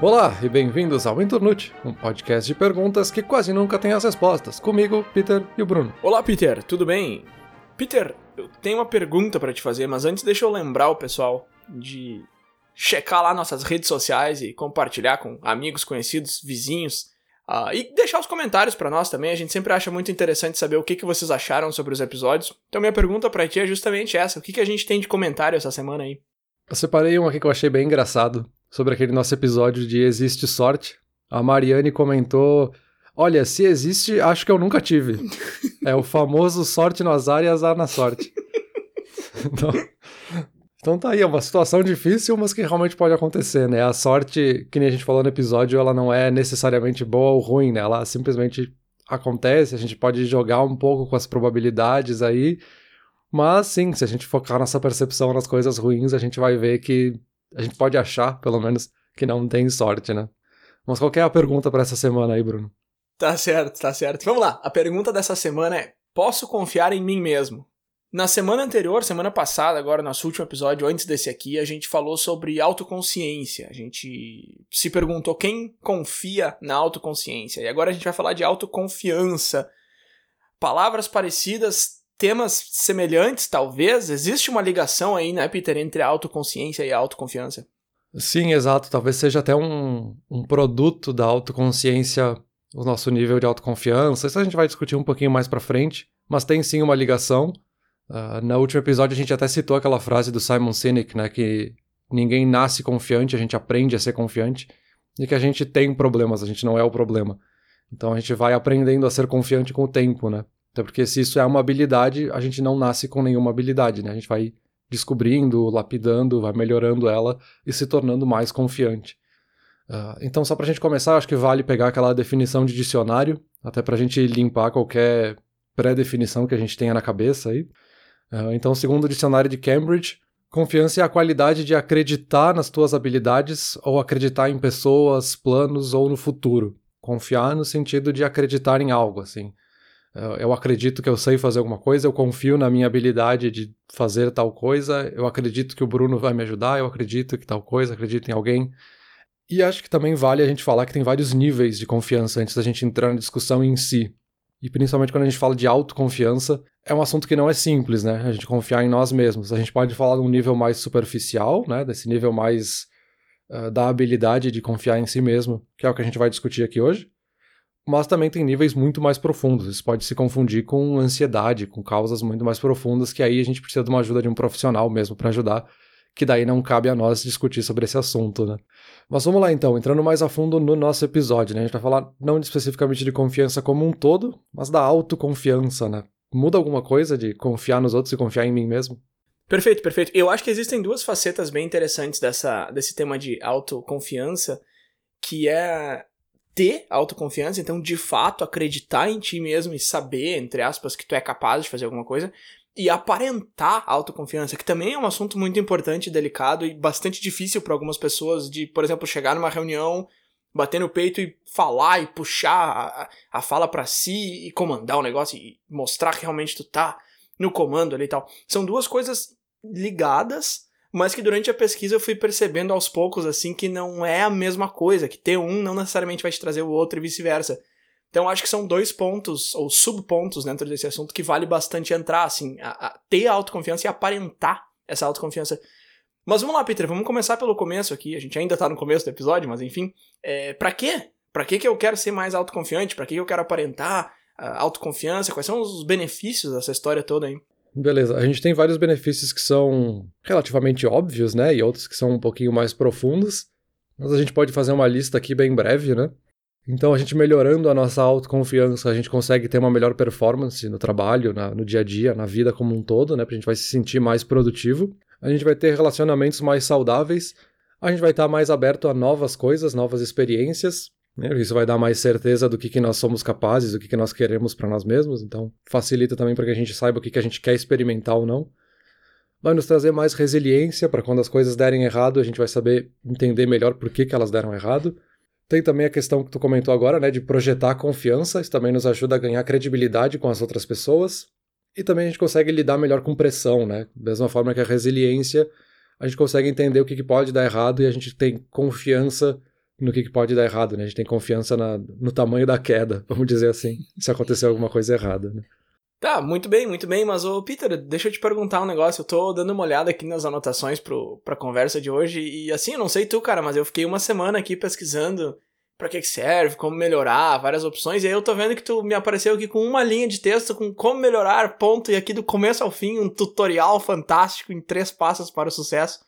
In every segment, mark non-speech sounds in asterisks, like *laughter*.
Olá e bem-vindos ao Internute, um podcast de perguntas que quase nunca tem as respostas. Comigo, Peter e o Bruno. Olá, Peter, tudo bem? Peter, eu tenho uma pergunta para te fazer, mas antes deixa eu lembrar o pessoal de checar lá nossas redes sociais e compartilhar com amigos, conhecidos, vizinhos. Uh, e deixar os comentários para nós também, a gente sempre acha muito interessante saber o que, que vocês acharam sobre os episódios. Então minha pergunta para ti é justamente essa, o que, que a gente tem de comentário essa semana aí? Eu separei um aqui que eu achei bem engraçado, sobre aquele nosso episódio de Existe Sorte. A Mariane comentou: Olha, se existe, acho que eu nunca tive. é o famoso sorte no azar e azar na sorte. *laughs* então, então tá aí, é uma situação difícil, mas que realmente pode acontecer, né? A sorte, que nem a gente falou no episódio, ela não é necessariamente boa ou ruim, né? Ela simplesmente acontece, a gente pode jogar um pouco com as probabilidades aí, mas sim, se a gente focar nossa percepção nas coisas ruins, a gente vai ver que a gente pode achar, pelo menos, que não tem sorte, né? Mas qual é a pergunta para essa semana aí, Bruno? Tá certo, tá certo. Vamos lá. A pergunta dessa semana é: posso confiar em mim mesmo? Na semana anterior, semana passada, agora nosso último episódio, antes desse aqui, a gente falou sobre autoconsciência. A gente se perguntou quem confia na autoconsciência. E agora a gente vai falar de autoconfiança. Palavras parecidas, temas semelhantes, talvez? Existe uma ligação aí, né, Peter, entre a autoconsciência e a autoconfiança? Sim, exato. Talvez seja até um, um produto da autoconsciência o nosso nível de autoconfiança. Isso a gente vai discutir um pouquinho mais para frente, mas tem sim uma ligação. Uh, no último episódio a gente até citou aquela frase do Simon Sinek, né, que ninguém nasce confiante, a gente aprende a ser confiante, e que a gente tem problemas, a gente não é o problema. Então a gente vai aprendendo a ser confiante com o tempo, né? Até porque se isso é uma habilidade, a gente não nasce com nenhuma habilidade, né? A gente vai descobrindo, lapidando, vai melhorando ela e se tornando mais confiante. Uh, então, só para a gente começar, acho que vale pegar aquela definição de dicionário, até para a gente limpar qualquer pré-definição que a gente tenha na cabeça aí. Uh, então, segundo o dicionário de Cambridge, confiança é a qualidade de acreditar nas tuas habilidades ou acreditar em pessoas, planos ou no futuro. Confiar no sentido de acreditar em algo, assim eu acredito que eu sei fazer alguma coisa, eu confio na minha habilidade de fazer tal coisa, eu acredito que o Bruno vai me ajudar, eu acredito que tal coisa, acredito em alguém. E acho que também vale a gente falar que tem vários níveis de confiança antes da gente entrar na discussão em si. E principalmente quando a gente fala de autoconfiança, é um assunto que não é simples, né? A gente confiar em nós mesmos. A gente pode falar de um nível mais superficial, né? Desse nível mais uh, da habilidade de confiar em si mesmo, que é o que a gente vai discutir aqui hoje mas também tem níveis muito mais profundos. Isso pode se confundir com ansiedade, com causas muito mais profundas, que aí a gente precisa de uma ajuda de um profissional mesmo para ajudar, que daí não cabe a nós discutir sobre esse assunto, né? Mas vamos lá então, entrando mais a fundo no nosso episódio, né? A gente vai falar não especificamente de confiança como um todo, mas da autoconfiança, né? Muda alguma coisa de confiar nos outros e confiar em mim mesmo? Perfeito, perfeito. Eu acho que existem duas facetas bem interessantes dessa, desse tema de autoconfiança, que é ter autoconfiança, então de fato acreditar em ti mesmo e saber, entre aspas, que tu é capaz de fazer alguma coisa, e aparentar autoconfiança, que também é um assunto muito importante, delicado e bastante difícil para algumas pessoas de, por exemplo, chegar numa reunião, bater no peito e falar e puxar a, a fala para si e comandar o negócio e mostrar que realmente tu tá no comando ali e tal. São duas coisas ligadas, mas que durante a pesquisa eu fui percebendo aos poucos assim que não é a mesma coisa, que ter um não necessariamente vai te trazer o outro e vice-versa. Então acho que são dois pontos ou subpontos dentro desse assunto que vale bastante entrar, assim, a, a ter a autoconfiança e aparentar essa autoconfiança. Mas vamos lá, Peter, vamos começar pelo começo aqui. A gente ainda tá no começo do episódio, mas enfim. É, pra quê? Pra que que eu quero ser mais autoconfiante? Pra que eu quero aparentar a autoconfiança? Quais são os benefícios dessa história toda aí? Beleza, a gente tem vários benefícios que são relativamente óbvios, né? E outros que são um pouquinho mais profundos. Mas a gente pode fazer uma lista aqui bem breve, né? Então, a gente melhorando a nossa autoconfiança, a gente consegue ter uma melhor performance no trabalho, na, no dia a dia, na vida como um todo, né? A gente vai se sentir mais produtivo. A gente vai ter relacionamentos mais saudáveis. A gente vai estar mais aberto a novas coisas, novas experiências. Né? Isso vai dar mais certeza do que, que nós somos capazes, do que, que nós queremos para nós mesmos, então facilita também para que a gente saiba o que, que a gente quer experimentar ou não. Vai nos trazer mais resiliência para quando as coisas derem errado, a gente vai saber entender melhor por que, que elas deram errado. Tem também a questão que tu comentou agora, né, de projetar confiança, isso também nos ajuda a ganhar credibilidade com as outras pessoas. E também a gente consegue lidar melhor com pressão, né? Da mesma forma que a resiliência, a gente consegue entender o que, que pode dar errado e a gente tem confiança no que, que pode dar errado, né? A gente tem confiança na, no tamanho da queda, *laughs* vamos dizer assim, se acontecer alguma coisa errada, né? Tá, muito bem, muito bem, mas ô Peter, deixa eu te perguntar um negócio. Eu tô dando uma olhada aqui nas anotações pro, pra conversa de hoje e assim, eu não sei tu, cara, mas eu fiquei uma semana aqui pesquisando para que, que serve, como melhorar, várias opções, e aí eu tô vendo que tu me apareceu aqui com uma linha de texto com como melhorar, ponto, e aqui do começo ao fim um tutorial fantástico em três passos para o sucesso.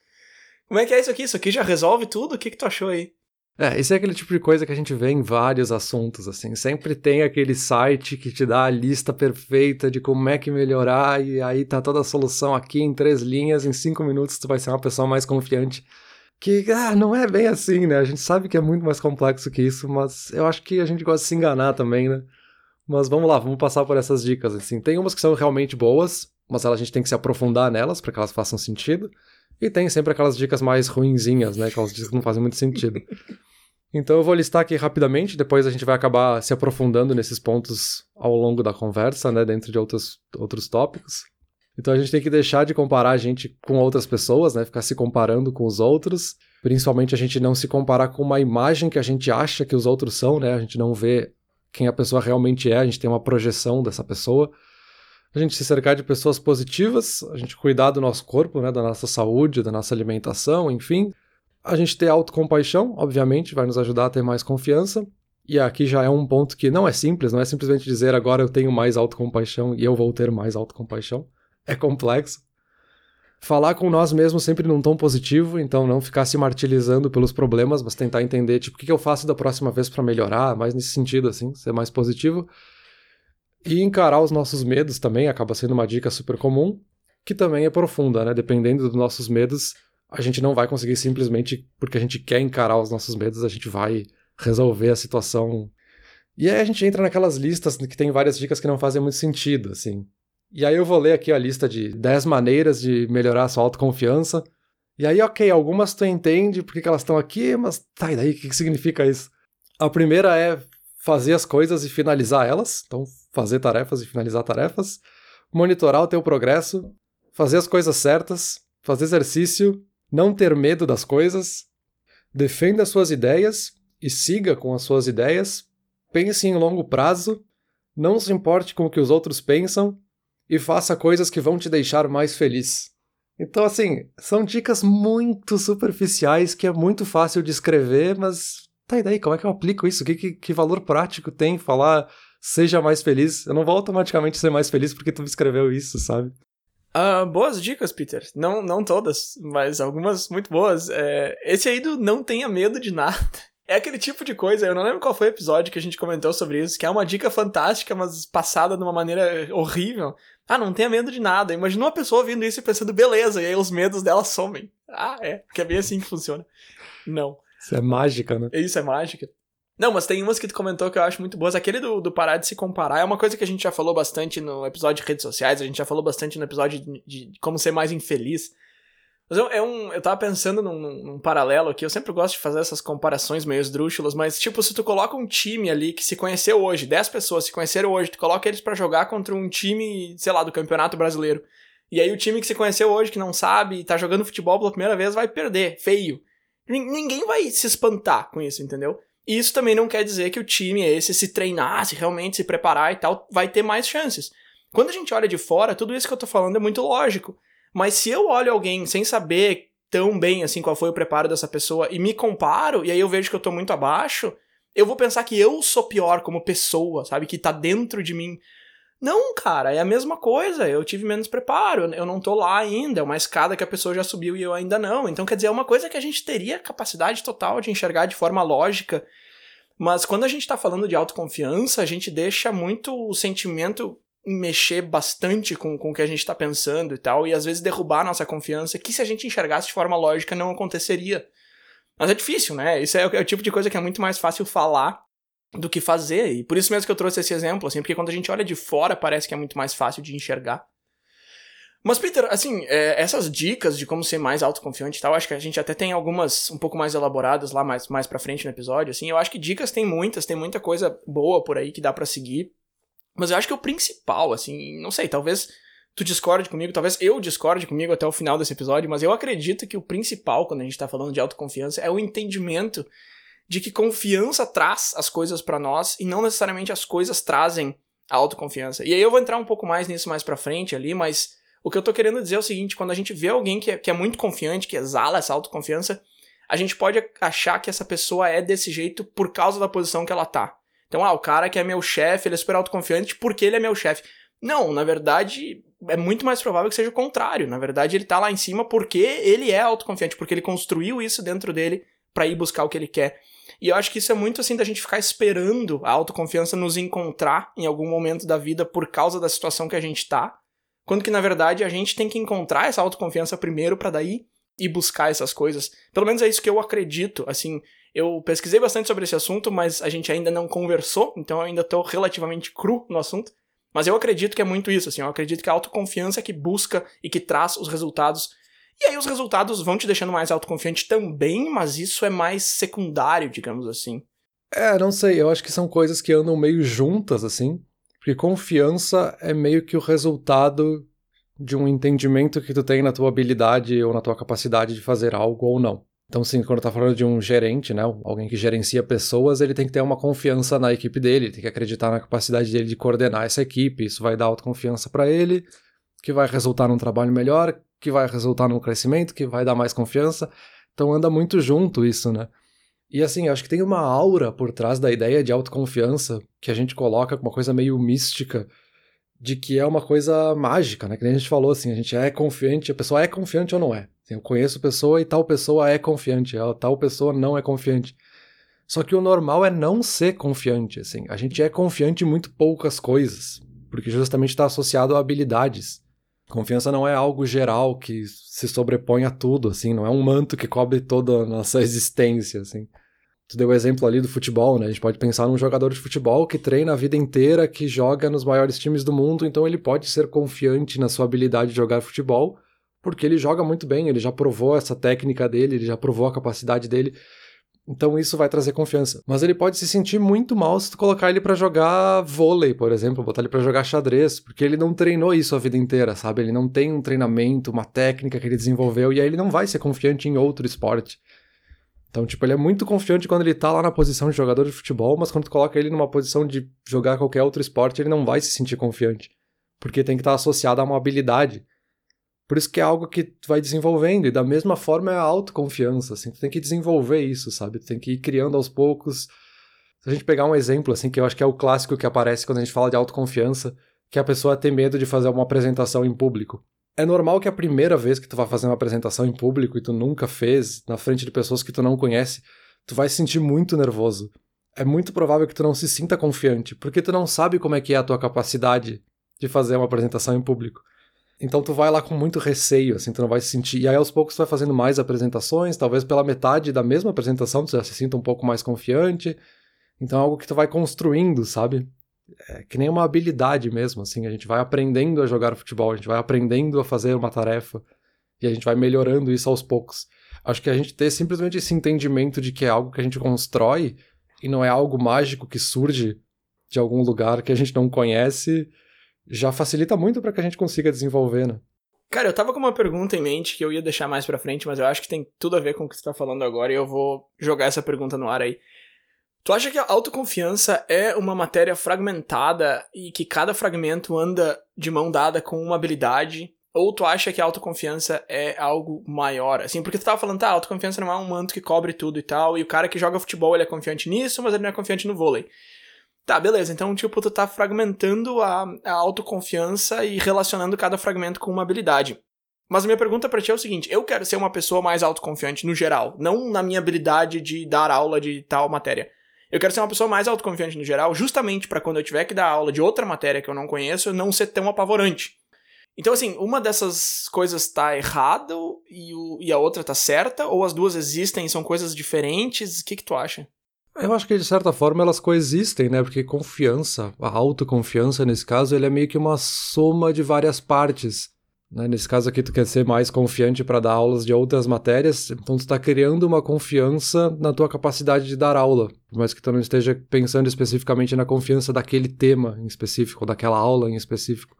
Como é que é isso aqui? Isso aqui já resolve tudo? O que, que tu achou aí? É, isso é aquele tipo de coisa que a gente vê em vários assuntos, assim. Sempre tem aquele site que te dá a lista perfeita de como é que melhorar, e aí tá toda a solução aqui em três linhas, em cinco minutos tu vai ser uma pessoa mais confiante. Que, ah, não é bem assim, né? A gente sabe que é muito mais complexo que isso, mas eu acho que a gente gosta de se enganar também, né? Mas vamos lá, vamos passar por essas dicas, assim. Tem umas que são realmente boas, mas a gente tem que se aprofundar nelas para que elas façam sentido. E tem sempre aquelas dicas mais ruinzinhas, né? Aquelas dicas que não fazem muito sentido. *laughs* Então eu vou listar aqui rapidamente, depois a gente vai acabar se aprofundando nesses pontos ao longo da conversa, né, dentro de outros, outros tópicos. Então a gente tem que deixar de comparar a gente com outras pessoas, né, ficar se comparando com os outros, principalmente a gente não se comparar com uma imagem que a gente acha que os outros são, né, a gente não vê quem a pessoa realmente é, a gente tem uma projeção dessa pessoa. A gente se cercar de pessoas positivas, a gente cuidar do nosso corpo, né, da nossa saúde, da nossa alimentação, enfim, a gente ter autocompaixão, obviamente, vai nos ajudar a ter mais confiança. E aqui já é um ponto que não é simples, não é simplesmente dizer agora eu tenho mais autocompaixão e eu vou ter mais autocompaixão. É complexo. Falar com nós mesmos sempre num tom positivo, então não ficar se martirizando pelos problemas, mas tentar entender, tipo, o que eu faço da próxima vez para melhorar, mais nesse sentido, assim, ser mais positivo. E encarar os nossos medos também acaba sendo uma dica super comum, que também é profunda, né? Dependendo dos nossos medos, a gente não vai conseguir simplesmente porque a gente quer encarar os nossos medos, a gente vai resolver a situação. E aí a gente entra naquelas listas que tem várias dicas que não fazem muito sentido, assim. E aí eu vou ler aqui a lista de 10 maneiras de melhorar a sua autoconfiança. E aí, ok, algumas tu entende porque elas estão aqui, mas tá, e daí, o que, que significa isso? A primeira é fazer as coisas e finalizar elas. Então, fazer tarefas e finalizar tarefas. Monitorar o teu progresso. Fazer as coisas certas. Fazer exercício não ter medo das coisas, defenda suas ideias e siga com as suas ideias, pense em longo prazo, não se importe com o que os outros pensam e faça coisas que vão te deixar mais feliz. Então, assim, são dicas muito superficiais que é muito fácil de escrever, mas tá, e daí? Como é que eu aplico isso? Que, que, que valor prático tem falar seja mais feliz? Eu não vou automaticamente ser mais feliz porque tu escreveu isso, sabe? Uh, boas dicas, Peter. Não, não todas, mas algumas muito boas. É, esse aí do não tenha medo de nada. *laughs* É aquele tipo de coisa, eu não lembro qual foi o episódio que a gente comentou sobre isso, que é uma dica fantástica, mas passada de uma maneira horrível. Ah, não tenha medo de nada. Imagina uma pessoa ouvindo isso e pensando, beleza, e aí os medos dela somem. Ah, é, porque é bem assim que funciona. Não. Isso é mágica, né? Isso é mágica. Não, mas tem umas que tu comentou que eu acho muito boas. Aquele do, do parar de se comparar é uma coisa que a gente já falou bastante no episódio de redes sociais, a gente já falou bastante no episódio de, de como ser mais infeliz. Mas eu, é um, eu tava pensando num, num, paralelo aqui, eu sempre gosto de fazer essas comparações meio esdrúxulas, mas tipo, se tu coloca um time ali que se conheceu hoje, 10 pessoas se conheceram hoje, tu coloca eles para jogar contra um time, sei lá, do Campeonato Brasileiro. E aí o time que se conheceu hoje, que não sabe, tá jogando futebol pela primeira vez, vai perder, feio. Ninguém vai se espantar com isso, entendeu? Isso também não quer dizer que o time esse se treinar, se realmente se preparar e tal, vai ter mais chances. Quando a gente olha de fora, tudo isso que eu tô falando é muito lógico. Mas se eu olho alguém sem saber tão bem assim qual foi o preparo dessa pessoa e me comparo, e aí eu vejo que eu tô muito abaixo, eu vou pensar que eu sou pior como pessoa, sabe? Que tá dentro de mim. Não, cara, é a mesma coisa. Eu tive menos preparo, eu não tô lá ainda. É uma escada que a pessoa já subiu e eu ainda não. Então, quer dizer, é uma coisa que a gente teria capacidade total de enxergar de forma lógica mas quando a gente tá falando de autoconfiança, a gente deixa muito o sentimento mexer bastante com, com o que a gente tá pensando e tal, e às vezes derrubar a nossa confiança, que se a gente enxergasse de forma lógica não aconteceria. Mas é difícil, né? Isso é o, é o tipo de coisa que é muito mais fácil falar do que fazer, e por isso mesmo que eu trouxe esse exemplo, assim, porque quando a gente olha de fora parece que é muito mais fácil de enxergar. Mas, Peter, assim, é, essas dicas de como ser mais autoconfiante e tal, acho que a gente até tem algumas um pouco mais elaboradas lá mais, mais pra frente no episódio, assim. Eu acho que dicas tem muitas, tem muita coisa boa por aí que dá para seguir. Mas eu acho que o principal, assim, não sei, talvez tu discorde comigo, talvez eu discorde comigo até o final desse episódio, mas eu acredito que o principal quando a gente tá falando de autoconfiança é o entendimento de que confiança traz as coisas para nós e não necessariamente as coisas trazem a autoconfiança. E aí eu vou entrar um pouco mais nisso mais para frente ali, mas o que eu tô querendo dizer é o seguinte, quando a gente vê alguém que é, que é muito confiante, que exala essa autoconfiança, a gente pode achar que essa pessoa é desse jeito por causa da posição que ela tá. Então, ah, o cara que é meu chefe, ele é super autoconfiante porque ele é meu chefe. Não, na verdade, é muito mais provável que seja o contrário. Na verdade, ele tá lá em cima porque ele é autoconfiante, porque ele construiu isso dentro dele para ir buscar o que ele quer. E eu acho que isso é muito assim da gente ficar esperando a autoconfiança nos encontrar em algum momento da vida por causa da situação que a gente tá, quando que na verdade a gente tem que encontrar essa autoconfiança primeiro para daí ir buscar essas coisas. Pelo menos é isso que eu acredito, assim, eu pesquisei bastante sobre esse assunto, mas a gente ainda não conversou, então eu ainda tô relativamente cru no assunto. Mas eu acredito que é muito isso, assim, eu acredito que a autoconfiança é que busca e que traz os resultados. E aí os resultados vão te deixando mais autoconfiante também, mas isso é mais secundário, digamos assim. É, não sei, eu acho que são coisas que andam meio juntas, assim. Porque confiança é meio que o resultado de um entendimento que tu tem na tua habilidade ou na tua capacidade de fazer algo ou não. Então, sim, quando tá falando de um gerente, né, alguém que gerencia pessoas, ele tem que ter uma confiança na equipe dele, tem que acreditar na capacidade dele de coordenar essa equipe. Isso vai dar autoconfiança para ele, que vai resultar num trabalho melhor, que vai resultar num crescimento, que vai dar mais confiança. Então, anda muito junto isso, né? E assim, acho que tem uma aura por trás da ideia de autoconfiança que a gente coloca com uma coisa meio mística, de que é uma coisa mágica, né? Que nem a gente falou assim, a gente é confiante, a pessoa é confiante ou não é. Assim, eu conheço pessoa e tal pessoa é confiante, tal pessoa não é confiante. Só que o normal é não ser confiante, assim. A gente é confiante em muito poucas coisas, porque justamente está associado a habilidades. Confiança não é algo geral que se sobrepõe a tudo, assim, não é um manto que cobre toda a nossa *laughs* existência, assim. Tu deu o exemplo ali do futebol, né? A gente pode pensar num jogador de futebol que treina a vida inteira, que joga nos maiores times do mundo, então ele pode ser confiante na sua habilidade de jogar futebol, porque ele joga muito bem, ele já provou essa técnica dele, ele já provou a capacidade dele. Então isso vai trazer confiança. Mas ele pode se sentir muito mal se tu colocar ele para jogar vôlei, por exemplo, botar ele para jogar xadrez, porque ele não treinou isso a vida inteira, sabe? Ele não tem um treinamento, uma técnica que ele desenvolveu e aí ele não vai ser confiante em outro esporte. Então, tipo, ele é muito confiante quando ele tá lá na posição de jogador de futebol, mas quando tu coloca ele numa posição de jogar qualquer outro esporte, ele não vai se sentir confiante, porque tem que estar associado a uma habilidade. Por isso que é algo que tu vai desenvolvendo, e da mesma forma é a autoconfiança, assim, tu tem que desenvolver isso, sabe? Tu tem que ir criando aos poucos. Se a gente pegar um exemplo, assim, que eu acho que é o clássico que aparece quando a gente fala de autoconfiança, que a pessoa tem medo de fazer uma apresentação em público. É normal que a primeira vez que tu vai fazer uma apresentação em público e tu nunca fez, na frente de pessoas que tu não conhece, tu vai se sentir muito nervoso. É muito provável que tu não se sinta confiante, porque tu não sabe como é que é a tua capacidade de fazer uma apresentação em público. Então tu vai lá com muito receio, assim, tu não vai se sentir. E aí aos poucos tu vai fazendo mais apresentações, talvez pela metade da mesma apresentação tu já se sinta um pouco mais confiante. Então é algo que tu vai construindo, sabe? É que nem uma habilidade mesmo, assim, a gente vai aprendendo a jogar futebol, a gente vai aprendendo a fazer uma tarefa e a gente vai melhorando isso aos poucos. Acho que a gente ter simplesmente esse entendimento de que é algo que a gente constrói e não é algo mágico que surge de algum lugar que a gente não conhece, já facilita muito para que a gente consiga desenvolver, né? Cara, eu tava com uma pergunta em mente que eu ia deixar mais pra frente, mas eu acho que tem tudo a ver com o que você tá falando agora e eu vou jogar essa pergunta no ar aí. Tu acha que a autoconfiança é uma matéria fragmentada e que cada fragmento anda de mão dada com uma habilidade? Ou tu acha que a autoconfiança é algo maior? Assim, porque tu tava falando, tá, a autoconfiança não é um manto que cobre tudo e tal, e o cara que joga futebol ele é confiante nisso, mas ele não é confiante no vôlei. Tá, beleza. Então, tipo, tu tá fragmentando a, a autoconfiança e relacionando cada fragmento com uma habilidade. Mas a minha pergunta para ti é o seguinte: eu quero ser uma pessoa mais autoconfiante no geral, não na minha habilidade de dar aula de tal matéria. Eu quero ser uma pessoa mais autoconfiante no geral, justamente para quando eu tiver que dar aula de outra matéria que eu não conheço, eu não ser tão apavorante. Então, assim, uma dessas coisas tá errada e, o, e a outra tá certa, ou as duas existem são coisas diferentes? O que, que tu acha? Eu acho que de certa forma elas coexistem, né? Porque confiança, a autoconfiança nesse caso, ele é meio que uma soma de várias partes. Né? Nesse caso aqui, tu quer ser mais confiante para dar aulas de outras matérias, então tu está criando uma confiança na tua capacidade de dar aula, por mais que tu não esteja pensando especificamente na confiança daquele tema em específico, ou daquela aula em específico.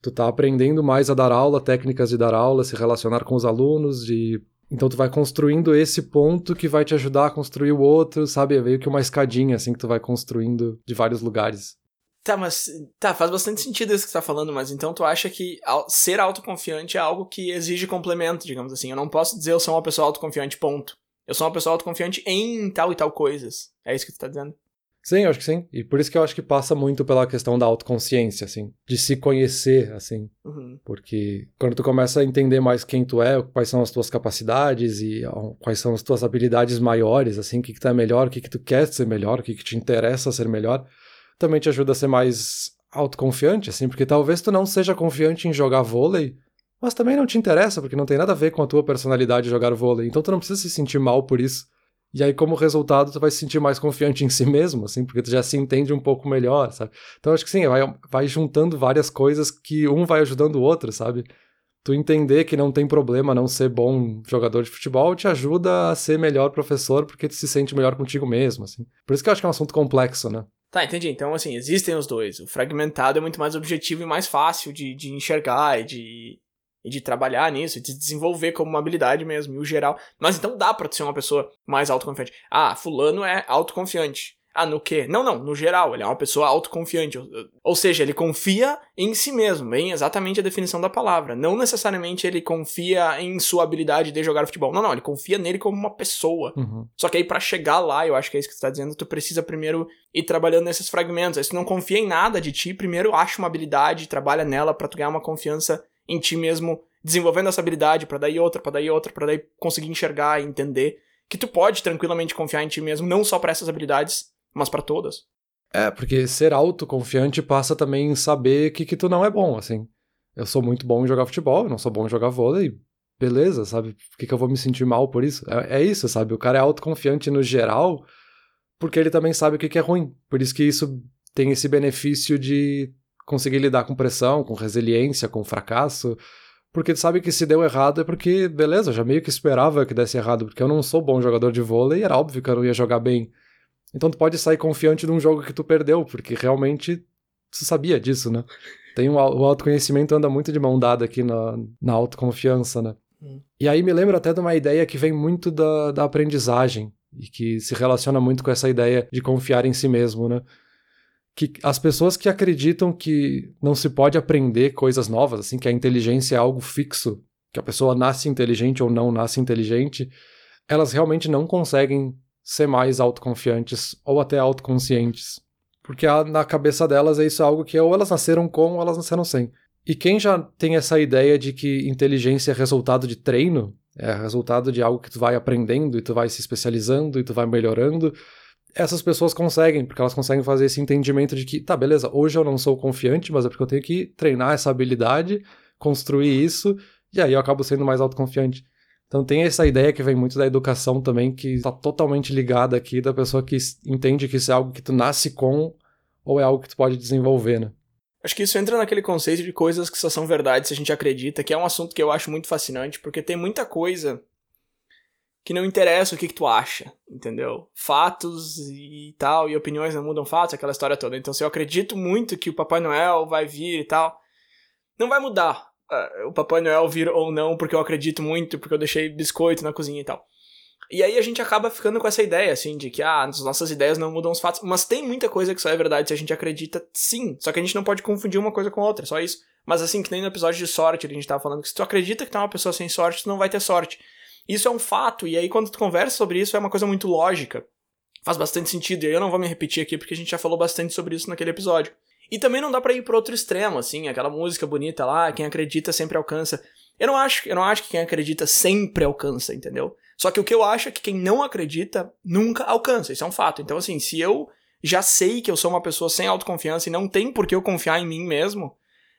Tu tá aprendendo mais a dar aula, técnicas de dar aula, se relacionar com os alunos, de Então tu vai construindo esse ponto que vai te ajudar a construir o outro, sabe? É meio que uma escadinha assim que tu vai construindo de vários lugares. Tá, mas tá, faz bastante sentido isso que você tá falando, mas então tu acha que ser autoconfiante é algo que exige complemento, digamos assim. Eu não posso dizer eu sou uma pessoa autoconfiante, ponto. Eu sou uma pessoa autoconfiante em tal e tal coisas. É isso que tu tá dizendo? Sim, eu acho que sim. E por isso que eu acho que passa muito pela questão da autoconsciência, assim, de se conhecer, assim. Uhum. Porque quando tu começa a entender mais quem tu é, quais são as tuas capacidades e quais são as tuas habilidades maiores, assim, o que, que tu é melhor, o que, que tu quer ser melhor, o que, que te interessa ser melhor, também te ajuda a ser mais autoconfiante, assim, porque talvez tu não seja confiante em jogar vôlei, mas também não te interessa, porque não tem nada a ver com a tua personalidade jogar vôlei. Então tu não precisa se sentir mal por isso. E aí, como resultado, tu vai se sentir mais confiante em si mesmo, assim, porque tu já se entende um pouco melhor, sabe? Então acho que sim, vai, vai juntando várias coisas que um vai ajudando o outro, sabe? Tu entender que não tem problema não ser bom jogador de futebol te ajuda a ser melhor professor porque tu se sente melhor contigo mesmo, assim. Por isso que eu acho que é um assunto complexo, né? Tá, entendi. Então, assim, existem os dois. O fragmentado é muito mais objetivo e mais fácil de, de enxergar e de, e de trabalhar nisso, e de desenvolver como uma habilidade mesmo, e o geral. Mas então dá pra ser uma pessoa mais autoconfiante. Ah, fulano é autoconfiante. Ah, no quê? Não, não, no geral, ele é uma pessoa autoconfiante. Ou seja, ele confia em si mesmo, bem exatamente a definição da palavra. Não necessariamente ele confia em sua habilidade de jogar futebol. Não, não, ele confia nele como uma pessoa. Uhum. Só que aí para chegar lá, eu acho que é isso que você tá dizendo, tu precisa primeiro ir trabalhando nesses fragmentos. Aí se tu não confia em nada de ti, primeiro acha uma habilidade, trabalha nela para tu ganhar uma confiança em ti mesmo, desenvolvendo essa habilidade para daí outra, para daí outra, para daí conseguir enxergar e entender que tu pode tranquilamente confiar em ti mesmo, não só para essas habilidades, mas para todas. É, porque ser autoconfiante passa também em saber que, que tu não é bom, assim. Eu sou muito bom em jogar futebol, eu não sou bom em jogar vôlei, beleza, sabe? Por que, que eu vou me sentir mal por isso? É, é, isso, sabe? O cara é autoconfiante no geral, porque ele também sabe o que, que é ruim. Por isso que isso tem esse benefício de conseguir lidar com pressão, com resiliência, com fracasso. Porque tu sabe que se deu errado é porque, beleza, eu já meio que esperava que desse errado, porque eu não sou bom jogador de vôlei e era óbvio que eu não ia jogar bem. Então tu pode sair confiante de um jogo que tu perdeu, porque realmente tu sabia disso, né? Tem um, o autoconhecimento anda muito de mão dada aqui na, na autoconfiança, né? Hum. E aí me lembra até de uma ideia que vem muito da, da aprendizagem e que se relaciona muito com essa ideia de confiar em si mesmo, né? Que as pessoas que acreditam que não se pode aprender coisas novas, assim, que a inteligência é algo fixo, que a pessoa nasce inteligente ou não nasce inteligente, elas realmente não conseguem ser mais autoconfiantes ou até autoconscientes. Porque na cabeça delas é isso algo que ou elas nasceram com ou elas nasceram sem. E quem já tem essa ideia de que inteligência é resultado de treino, é resultado de algo que tu vai aprendendo e tu vai se especializando e tu vai melhorando, essas pessoas conseguem, porque elas conseguem fazer esse entendimento de que, tá, beleza, hoje eu não sou confiante, mas é porque eu tenho que treinar essa habilidade, construir isso, e aí eu acabo sendo mais autoconfiante. Então tem essa ideia que vem muito da educação também, que está totalmente ligada aqui da pessoa que entende que isso é algo que tu nasce com ou é algo que tu pode desenvolver, né? Acho que isso entra naquele conceito de coisas que só são verdades se a gente acredita, que é um assunto que eu acho muito fascinante, porque tem muita coisa que não interessa o que, que tu acha, entendeu? Fatos e tal, e opiniões não mudam fatos, aquela história toda. Então, se eu acredito muito que o Papai Noel vai vir e tal, não vai mudar uh, o Papai Noel vir ou não, porque eu acredito muito, porque eu deixei biscoito na cozinha e tal. E aí a gente acaba ficando com essa ideia, assim, de que, ah, as nossas ideias não mudam os fatos. Mas tem muita coisa que só é verdade se a gente acredita, sim. Só que a gente não pode confundir uma coisa com outra, só isso. Mas assim, que nem no episódio de sorte, a gente tava falando que se tu acredita que é uma pessoa sem sorte, tu não vai ter sorte. Isso é um fato, e aí quando tu conversa sobre isso é uma coisa muito lógica. Faz bastante sentido, e eu não vou me repetir aqui porque a gente já falou bastante sobre isso naquele episódio. E também não dá para ir pro outro extremo, assim, aquela música bonita lá, quem acredita sempre alcança. Eu não acho, eu não acho que quem acredita sempre alcança, entendeu? Só que o que eu acho é que quem não acredita nunca alcança, isso é um fato. Então assim, se eu já sei que eu sou uma pessoa sem autoconfiança e não tem por que eu confiar em mim mesmo,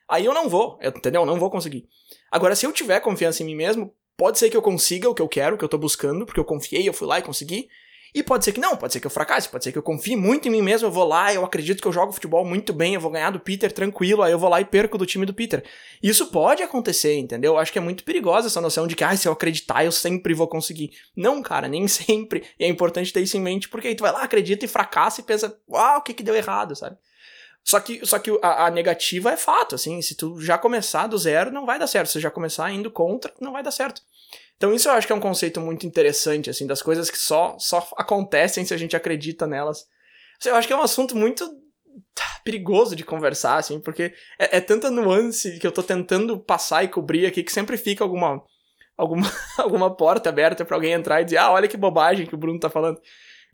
aí eu não vou, entendeu? Eu não vou conseguir. Agora, se eu tiver confiança em mim mesmo, pode ser que eu consiga o que eu quero, o que eu tô buscando, porque eu confiei, eu fui lá e consegui. E pode ser que não, pode ser que eu fracasse, pode ser que eu confie muito em mim mesmo, eu vou lá, eu acredito que eu jogo futebol muito bem, eu vou ganhar do Peter tranquilo, aí eu vou lá e perco do time do Peter. Isso pode acontecer, entendeu? Eu acho que é muito perigosa essa noção de que, ah, se eu acreditar, eu sempre vou conseguir. Não, cara, nem *laughs* sempre. E é importante ter isso em mente, porque aí tu vai lá, acredita e fracassa e pensa, uau, o que que deu errado, sabe? Só que, só que a, a, negativa é fato, assim, se tu já começar do zero, não vai dar certo. Se já começar indo contra, não vai dar certo. Então isso eu acho que é um conceito muito interessante, assim, das coisas que só, só acontecem se a gente acredita nelas. Eu acho que é um assunto muito tá, perigoso de conversar, assim, porque é, é tanta nuance que eu tô tentando passar e cobrir aqui que sempre fica alguma, alguma, *laughs* alguma porta aberta para alguém entrar e dizer, ah, olha que bobagem que o Bruno tá falando.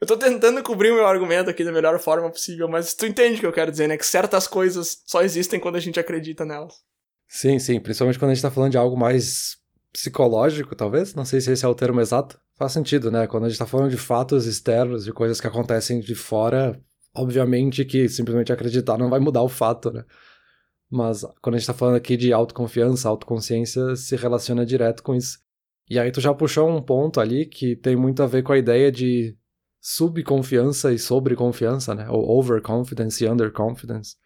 Eu tô tentando cobrir o meu argumento aqui da melhor forma possível, mas tu entende o que eu quero dizer, né? Que certas coisas só existem quando a gente acredita nelas. Sim, sim. Principalmente quando a gente tá falando de algo mais psicológico, talvez. Não sei se esse é o termo exato. Faz sentido, né? Quando a gente tá falando de fatos externos, de coisas que acontecem de fora, obviamente que simplesmente acreditar não vai mudar o fato, né? Mas quando a gente tá falando aqui de autoconfiança, autoconsciência, se relaciona direto com isso. E aí tu já puxou um ponto ali que tem muito a ver com a ideia de subconfiança e sobreconfiança, né? Ou overconfidence e underconfidence.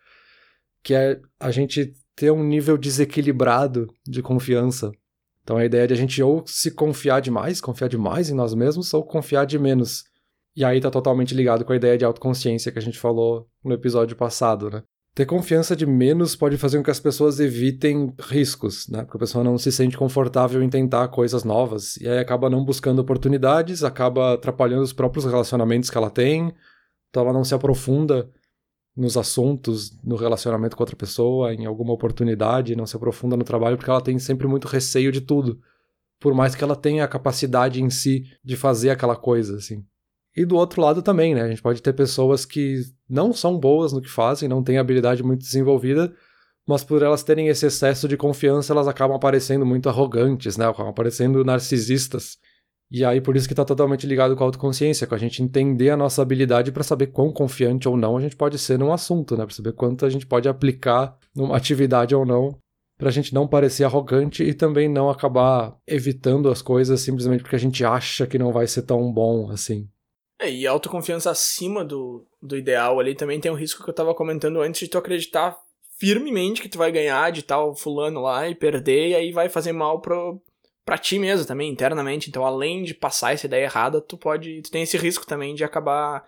Que é a gente ter um nível desequilibrado de confiança. Então a ideia é de a gente ou se confiar demais, confiar demais em nós mesmos, ou confiar de menos. E aí tá totalmente ligado com a ideia de autoconsciência que a gente falou no episódio passado, né? Ter confiança de menos pode fazer com que as pessoas evitem riscos, né? Porque a pessoa não se sente confortável em tentar coisas novas e aí acaba não buscando oportunidades, acaba atrapalhando os próprios relacionamentos que ela tem, então ela não se aprofunda nos assuntos, no relacionamento com outra pessoa, em alguma oportunidade, não se aprofunda no trabalho porque ela tem sempre muito receio de tudo, por mais que ela tenha a capacidade em si de fazer aquela coisa, assim. E do outro lado também, né? A gente pode ter pessoas que não são boas no que fazem, não têm habilidade muito desenvolvida, mas por elas terem esse excesso de confiança, elas acabam aparecendo muito arrogantes, né? Acabam aparecendo narcisistas. E aí por isso que está totalmente ligado com a autoconsciência, com a gente entender a nossa habilidade para saber quão confiante ou não a gente pode ser num assunto, né? Para saber quanto a gente pode aplicar numa atividade ou não, para a gente não parecer arrogante e também não acabar evitando as coisas simplesmente porque a gente acha que não vai ser tão bom assim. É, e autoconfiança acima do, do ideal ali também tem um risco que eu tava comentando antes de tu acreditar firmemente que tu vai ganhar de tal fulano lá e perder, e aí vai fazer mal pro, pra ti mesmo também, internamente. Então, além de passar essa ideia errada, tu pode. Tu tem esse risco também de acabar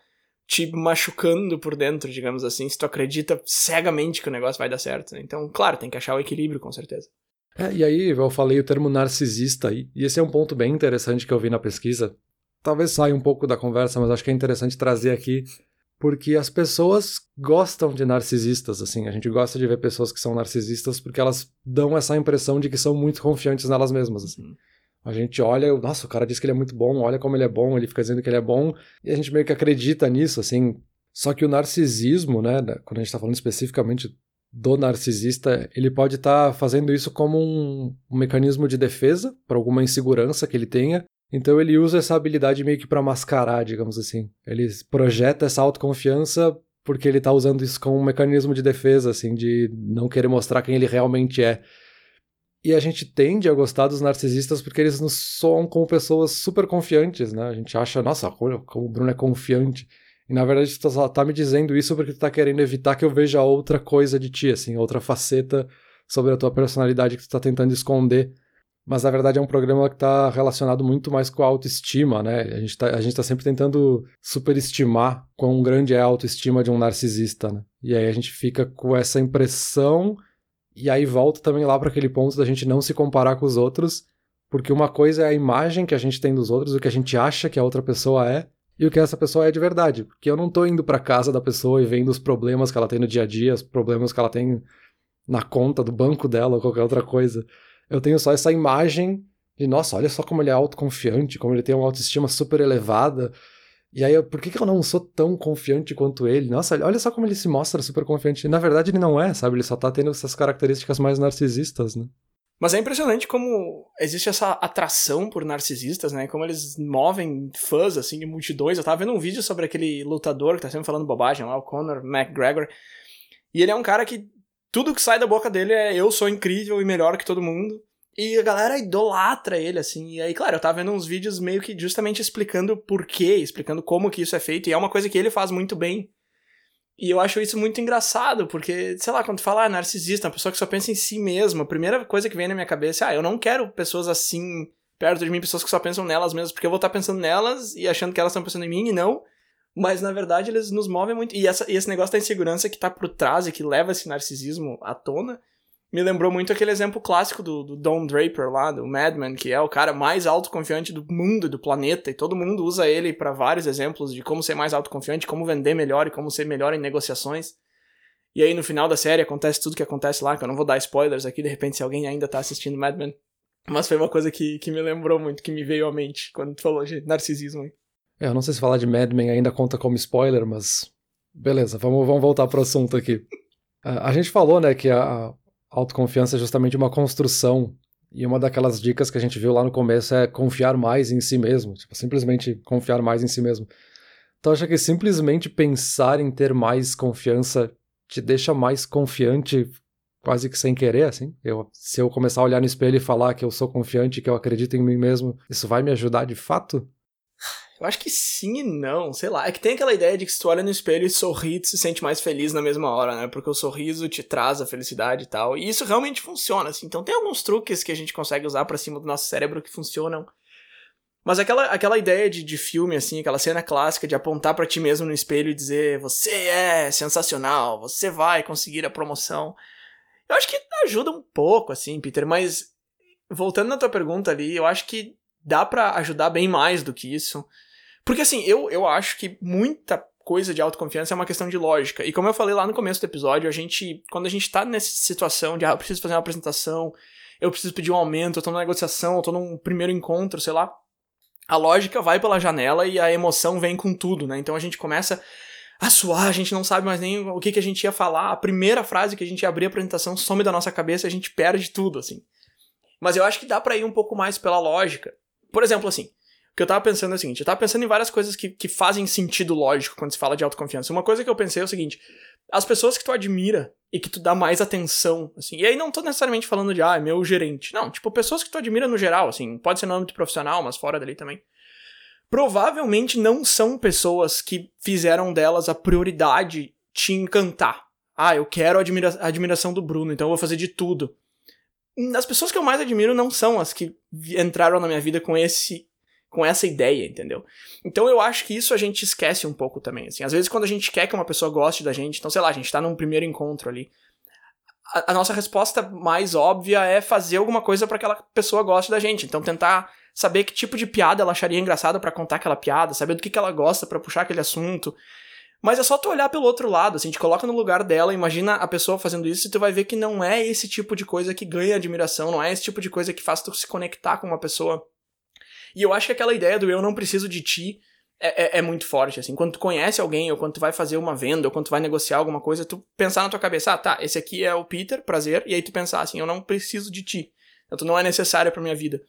te machucando por dentro, digamos assim, se tu acredita cegamente que o negócio vai dar certo. Né? Então, claro, tem que achar o equilíbrio, com certeza. É, e aí eu falei o termo narcisista aí, e esse é um ponto bem interessante que eu vi na pesquisa, talvez saia um pouco da conversa, mas acho que é interessante trazer aqui, porque as pessoas gostam de narcisistas, assim, a gente gosta de ver pessoas que são narcisistas porque elas dão essa impressão de que são muito confiantes nelas mesmas, assim. Uhum. A gente olha, nossa, o cara diz que ele é muito bom, olha como ele é bom, ele fica dizendo que ele é bom, e a gente meio que acredita nisso, assim. Só que o narcisismo, né, quando a gente tá falando especificamente do narcisista, ele pode estar tá fazendo isso como um, um mecanismo de defesa para alguma insegurança que ele tenha, então ele usa essa habilidade meio que para mascarar, digamos assim. Ele projeta essa autoconfiança porque ele tá usando isso como um mecanismo de defesa, assim, de não querer mostrar quem ele realmente é. E a gente tende a gostar dos narcisistas porque eles nos soam como pessoas super confiantes, né? A gente acha, nossa, como o Bruno é confiante. E na verdade tu só tá me dizendo isso porque tu tá querendo evitar que eu veja outra coisa de ti, assim, outra faceta sobre a tua personalidade que tu tá tentando esconder mas na verdade é um programa que está relacionado muito mais com a autoestima, né? A gente está tá sempre tentando superestimar quão grande é a autoestima de um narcisista, né? E aí a gente fica com essa impressão, e aí volta também lá para aquele ponto da gente não se comparar com os outros, porque uma coisa é a imagem que a gente tem dos outros, o que a gente acha que a outra pessoa é, e o que essa pessoa é de verdade. Porque eu não tô indo para casa da pessoa e vendo os problemas que ela tem no dia a dia, os problemas que ela tem na conta do banco dela ou qualquer outra coisa eu tenho só essa imagem de, nossa, olha só como ele é autoconfiante, como ele tem uma autoestima super elevada. E aí, por que, que eu não sou tão confiante quanto ele? Nossa, olha só como ele se mostra super confiante. Na verdade, ele não é, sabe? Ele só tá tendo essas características mais narcisistas, né? Mas é impressionante como existe essa atração por narcisistas, né? Como eles movem fãs, assim, de multidões. Eu tava vendo um vídeo sobre aquele lutador que tá sempre falando bobagem lá, o Conor McGregor. E ele é um cara que tudo que sai da boca dele é eu sou incrível e melhor que todo mundo. E a galera idolatra ele, assim. E aí, claro, eu tava vendo uns vídeos meio que justamente explicando por quê, explicando como que isso é feito. E é uma coisa que ele faz muito bem. E eu acho isso muito engraçado, porque, sei lá, quando tu fala ah, narcisista, uma pessoa que só pensa em si mesma, a primeira coisa que vem na minha cabeça é, ah, eu não quero pessoas assim perto de mim, pessoas que só pensam nelas mesmas, porque eu vou estar pensando nelas e achando que elas estão pensando em mim e não Mas na verdade eles nos movem muito. E, essa, e esse negócio da insegurança que tá por trás e que leva esse narcisismo à tona, me lembrou muito aquele exemplo clássico do, do Don Draper lá, do Madman, que é o cara mais autoconfiante do mundo, do planeta, e todo mundo usa ele para vários exemplos de como ser mais autoconfiante, como vender melhor e como ser melhor em negociações. E aí no final da série acontece tudo que acontece lá, que eu não vou dar spoilers aqui, de repente se alguém ainda tá assistindo Mad Men. Mas foi uma coisa que, que me lembrou muito, que me veio à mente quando tu falou de narcisismo. É, eu não sei se falar de Mad Men ainda conta como spoiler, mas beleza, vamos, vamos voltar pro assunto aqui. a, a gente falou, né, que a autoconfiança é justamente uma construção e uma daquelas dicas que a gente viu lá no começo é confiar mais em si mesmo, tipo, simplesmente confiar mais em si mesmo. Então acho que simplesmente pensar em ter mais confiança te deixa mais confiante quase que sem querer, assim. Eu, se eu começar a olhar no espelho e falar que eu sou confiante, que eu acredito em mim mesmo, isso vai me ajudar de fato? Eu acho que sim e não, sei lá. É que tem aquela ideia de que se tu olha no espelho e sorri, tu se sente mais feliz na mesma hora, né? Porque o sorriso te traz a felicidade e tal. E isso realmente funciona, assim. Então tem alguns truques que a gente consegue usar para cima do nosso cérebro que funcionam. Mas aquela, aquela ideia de, de filme, assim, aquela cena clássica de apontar para ti mesmo no espelho e dizer você é sensacional, você vai conseguir a promoção. Eu acho que ajuda um pouco, assim, Peter, mas voltando na tua pergunta ali, eu acho que dá para ajudar bem mais do que isso. Porque, assim, eu, eu acho que muita coisa de autoconfiança é uma questão de lógica. E como eu falei lá no começo do episódio, a gente, quando a gente tá nessa situação de, ah, eu preciso fazer uma apresentação, eu preciso pedir um aumento, eu tô numa negociação, eu tô num primeiro encontro, sei lá, a lógica vai pela janela e a emoção vem com tudo, né? Então a gente começa a suar, a gente não sabe mais nem o que, que a gente ia falar. A primeira frase que a gente ia abrir a apresentação some da nossa cabeça a gente perde tudo, assim. Mas eu acho que dá para ir um pouco mais pela lógica. Por exemplo, assim, o que eu tava pensando é o seguinte, eu tava pensando em várias coisas que, que fazem sentido lógico quando se fala de autoconfiança. Uma coisa que eu pensei é o seguinte, as pessoas que tu admira e que tu dá mais atenção, assim. E aí não tô necessariamente falando de, ah, é meu gerente. Não, tipo, pessoas que tu admira no geral, assim. Pode ser no âmbito profissional, mas fora dali também. Provavelmente não são pessoas que fizeram delas a prioridade te encantar. Ah, eu quero a, admira admiração do Bruno, então eu vou fazer de tudo. As pessoas que eu mais admiro não são as que entraram na minha vida com esse com essa ideia, entendeu? Então eu acho que isso a gente esquece um pouco também, assim. Às vezes quando a gente quer que uma pessoa goste da gente, então sei lá, a gente tá num primeiro encontro ali, a, a nossa resposta mais óbvia é fazer alguma coisa para que aquela pessoa goste da gente. Então tentar saber que tipo de piada ela acharia engraçada para contar aquela piada, saber do que, que ela gosta para puxar aquele assunto. Mas é só tu olhar pelo outro lado, assim, te coloca no lugar dela, imagina a pessoa fazendo isso e tu vai ver que não é esse tipo de coisa que ganha admiração, não é esse tipo de coisa que faz tu se conectar com uma pessoa e eu acho que aquela ideia do eu não preciso de ti é, é, é, muito forte, assim. Quando tu conhece alguém, ou quando tu vai fazer uma venda, ou quando tu vai negociar alguma coisa, tu pensar na tua cabeça, ah, tá, esse aqui é o Peter, prazer, e aí tu pensar assim, eu não preciso de ti. Então, tu não é necessário pra minha vida.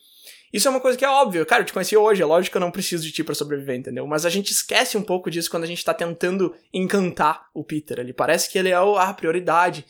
Isso é uma coisa que é óbvio. Cara, eu te conheci hoje, é lógico que eu não preciso de ti para sobreviver, entendeu? Mas a gente esquece um pouco disso quando a gente tá tentando encantar o Peter. Ele parece que ele é a prioridade.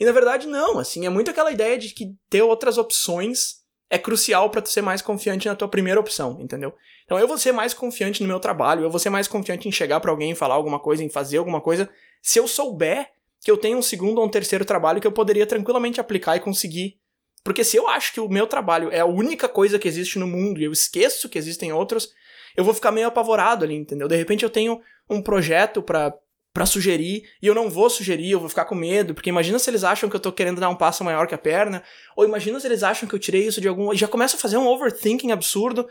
E na verdade, não, assim, é muito aquela ideia de que ter outras opções é crucial para tu ser mais confiante na tua primeira opção, entendeu? Então eu vou ser mais confiante no meu trabalho, eu vou ser mais confiante em chegar para alguém e falar alguma coisa, em fazer alguma coisa, se eu souber que eu tenho um segundo ou um terceiro trabalho que eu poderia tranquilamente aplicar e conseguir. Porque se eu acho que o meu trabalho é a única coisa que existe no mundo e eu esqueço que existem outros, eu vou ficar meio apavorado ali, entendeu? De repente eu tenho um projeto para para sugerir, e eu não vou sugerir, eu vou ficar com medo, porque imagina se eles acham que eu tô querendo dar um passo maior que a perna, ou imagina se eles acham que eu tirei isso de algum, já começa a fazer um overthinking absurdo.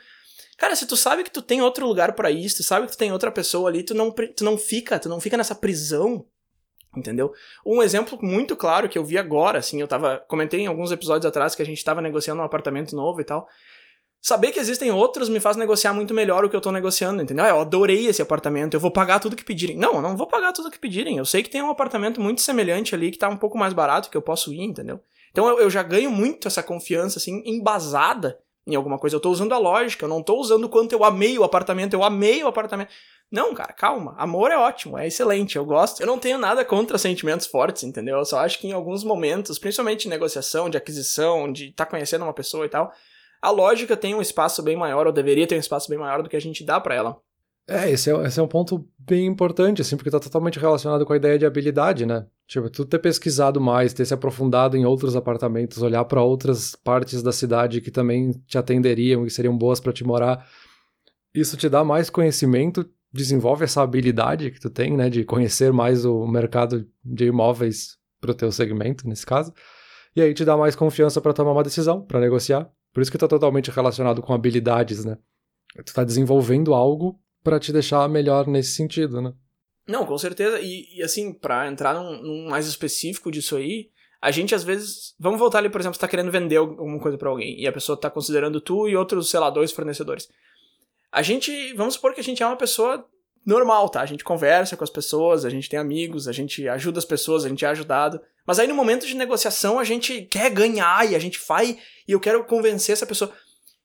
Cara, se tu sabe que tu tem outro lugar para isso, tu sabe que tu tem outra pessoa ali, tu não, tu não fica, tu não fica nessa prisão, entendeu? Um exemplo muito claro que eu vi agora, assim, eu tava, comentei em alguns episódios atrás que a gente tava negociando um apartamento novo e tal, Saber que existem outros me faz negociar muito melhor o que eu tô negociando, entendeu? Eu adorei esse apartamento, eu vou pagar tudo que pedirem. Não, eu não vou pagar tudo que pedirem. Eu sei que tem um apartamento muito semelhante ali que tá um pouco mais barato que eu posso ir, entendeu? Então eu, eu já ganho muito essa confiança, assim, embasada em alguma coisa. Eu tô usando a lógica, eu não tô usando quanto eu amei o apartamento, eu amei o apartamento. Não, cara, calma. Amor é ótimo, é excelente, eu gosto. Eu não tenho nada contra sentimentos fortes, entendeu? Eu só acho que em alguns momentos, principalmente de negociação, de aquisição, de estar tá conhecendo uma pessoa e tal, a lógica tem um espaço bem maior, ou deveria ter um espaço bem maior do que a gente dá para ela. É, esse é, esse é um ponto bem importante, assim, porque tá totalmente relacionado com a ideia de habilidade, né? Tipo, tu ter pesquisado mais, ter se aprofundado em outros apartamentos, olhar para outras partes da cidade que também te atenderiam e seriam boas para te morar, isso te dá mais conhecimento desenvolve essa habilidade que tu tem, né, de conhecer mais o mercado de imóveis para o teu segmento, nesse caso, e aí te dá mais confiança para tomar uma decisão, para negociar. Por isso que está totalmente relacionado com habilidades, né? Tu está desenvolvendo algo para te deixar melhor nesse sentido, né? Não, com certeza. E, e assim, para entrar num, num, mais específico disso aí, a gente às vezes. Vamos voltar ali, por exemplo, você tá querendo vender alguma coisa para alguém e a pessoa tá considerando tu e outros, sei lá, dois fornecedores. A gente. Vamos supor que a gente é uma pessoa normal, tá? A gente conversa com as pessoas, a gente tem amigos, a gente ajuda as pessoas, a gente é ajudado. Mas aí no momento de negociação a gente quer ganhar e a gente vai e eu quero convencer essa pessoa.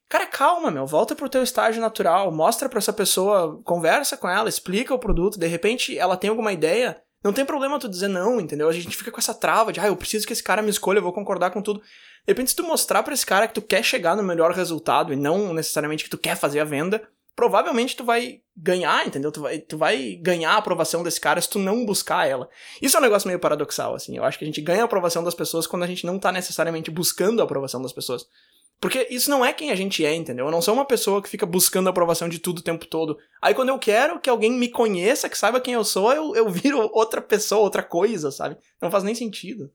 Cara, calma, meu, volta pro teu estágio natural, mostra pra essa pessoa, conversa com ela, explica o produto, de repente ela tem alguma ideia, não tem problema tu dizer não, entendeu? A gente fica com essa trava de, ah, eu preciso que esse cara me escolha, eu vou concordar com tudo. De repente, se tu mostrar para esse cara que tu quer chegar no melhor resultado e não necessariamente que tu quer fazer a venda, provavelmente tu vai ganhar, entendeu? Tu vai, tu vai ganhar a aprovação desse cara se tu não buscar ela. Isso é um negócio meio paradoxal, assim. Eu acho que a gente ganha a aprovação das pessoas quando a gente não tá necessariamente buscando a aprovação das pessoas. Porque isso não é quem a gente é, entendeu? Eu não sou uma pessoa que fica buscando a aprovação de tudo o tempo todo. Aí quando eu quero que alguém me conheça, que saiba quem eu sou, eu, eu viro outra pessoa, outra coisa, sabe? Não faz nem sentido.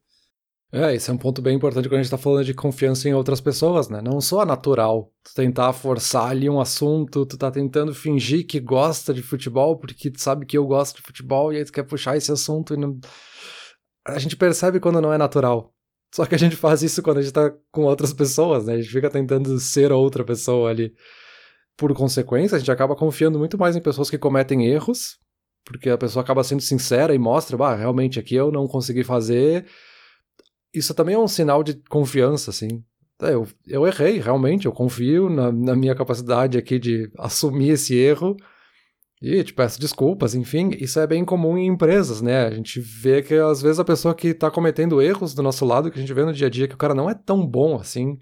É, isso é um ponto bem importante quando a gente tá falando de confiança em outras pessoas, né? Não só natural. Tu tentar forçar ali um assunto, tu tá tentando fingir que gosta de futebol porque tu sabe que eu gosto de futebol e aí tu quer puxar esse assunto e não... A gente percebe quando não é natural. Só que a gente faz isso quando a gente tá com outras pessoas, né? A gente fica tentando ser outra pessoa ali. Por consequência, a gente acaba confiando muito mais em pessoas que cometem erros, porque a pessoa acaba sendo sincera e mostra, bah, realmente aqui eu não consegui fazer. Isso também é um sinal de confiança, assim. É, eu, eu errei, realmente, eu confio na, na minha capacidade aqui de assumir esse erro e te peço desculpas, enfim, isso é bem comum em empresas, né? A gente vê que às vezes a pessoa que está cometendo erros do nosso lado, que a gente vê no dia a dia, que o cara não é tão bom assim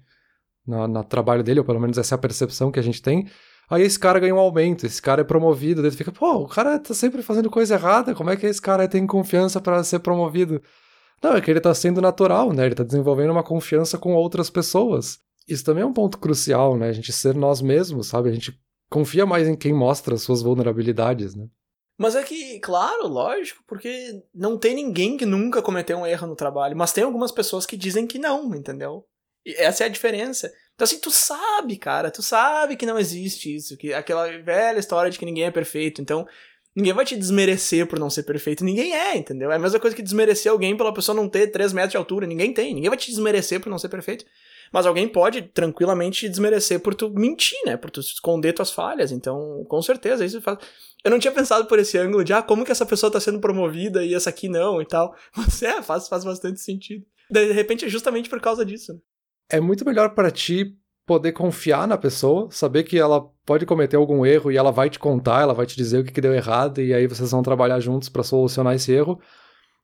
no, no trabalho dele, ou pelo menos essa é a percepção que a gente tem. Aí esse cara ganha um aumento, esse cara é promovido, daí fica, pô, o cara tá sempre fazendo coisa errada, como é que esse cara tem confiança para ser promovido? Não, é que ele tá sendo natural, né? Ele tá desenvolvendo uma confiança com outras pessoas. Isso também é um ponto crucial, né? A gente ser nós mesmos, sabe? A gente confia mais em quem mostra suas vulnerabilidades, né? Mas é que, claro, lógico, porque não tem ninguém que nunca cometeu um erro no trabalho, mas tem algumas pessoas que dizem que não, entendeu? E essa é a diferença. Então, assim, tu sabe, cara, tu sabe que não existe isso, que aquela velha história de que ninguém é perfeito. Então, ninguém vai te desmerecer por não ser perfeito. Ninguém é, entendeu? É a mesma coisa que desmerecer alguém pela pessoa não ter 3 metros de altura. Ninguém tem. Ninguém vai te desmerecer por não ser perfeito. Mas alguém pode tranquilamente desmerecer por tu mentir, né? Por tu esconder tuas falhas. Então, com certeza, isso faz. Eu não tinha pensado por esse ângulo de, ah, como que essa pessoa tá sendo promovida e essa aqui não e tal. *laughs* Mas é, faz, faz bastante sentido. De repente é justamente por causa disso. Né? É muito melhor para ti poder confiar na pessoa, saber que ela pode cometer algum erro e ela vai te contar, ela vai te dizer o que, que deu errado e aí vocês vão trabalhar juntos para solucionar esse erro,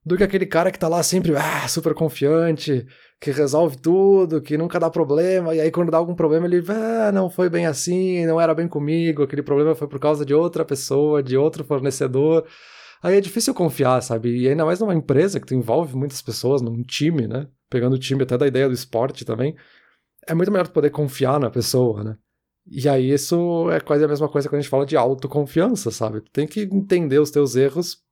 do que aquele cara que tá lá sempre ah, super confiante, que resolve tudo, que nunca dá problema, e aí quando dá algum problema ele, ah, não foi bem assim, não era bem comigo, aquele problema foi por causa de outra pessoa, de outro fornecedor. Aí é difícil confiar, sabe? E ainda mais numa empresa que tu envolve muitas pessoas, num time, né? Pegando o time até da ideia do esporte também. É muito melhor tu poder confiar na pessoa, né? E aí isso é quase a mesma coisa quando a gente fala de autoconfiança, sabe? Tu tem que entender os teus erros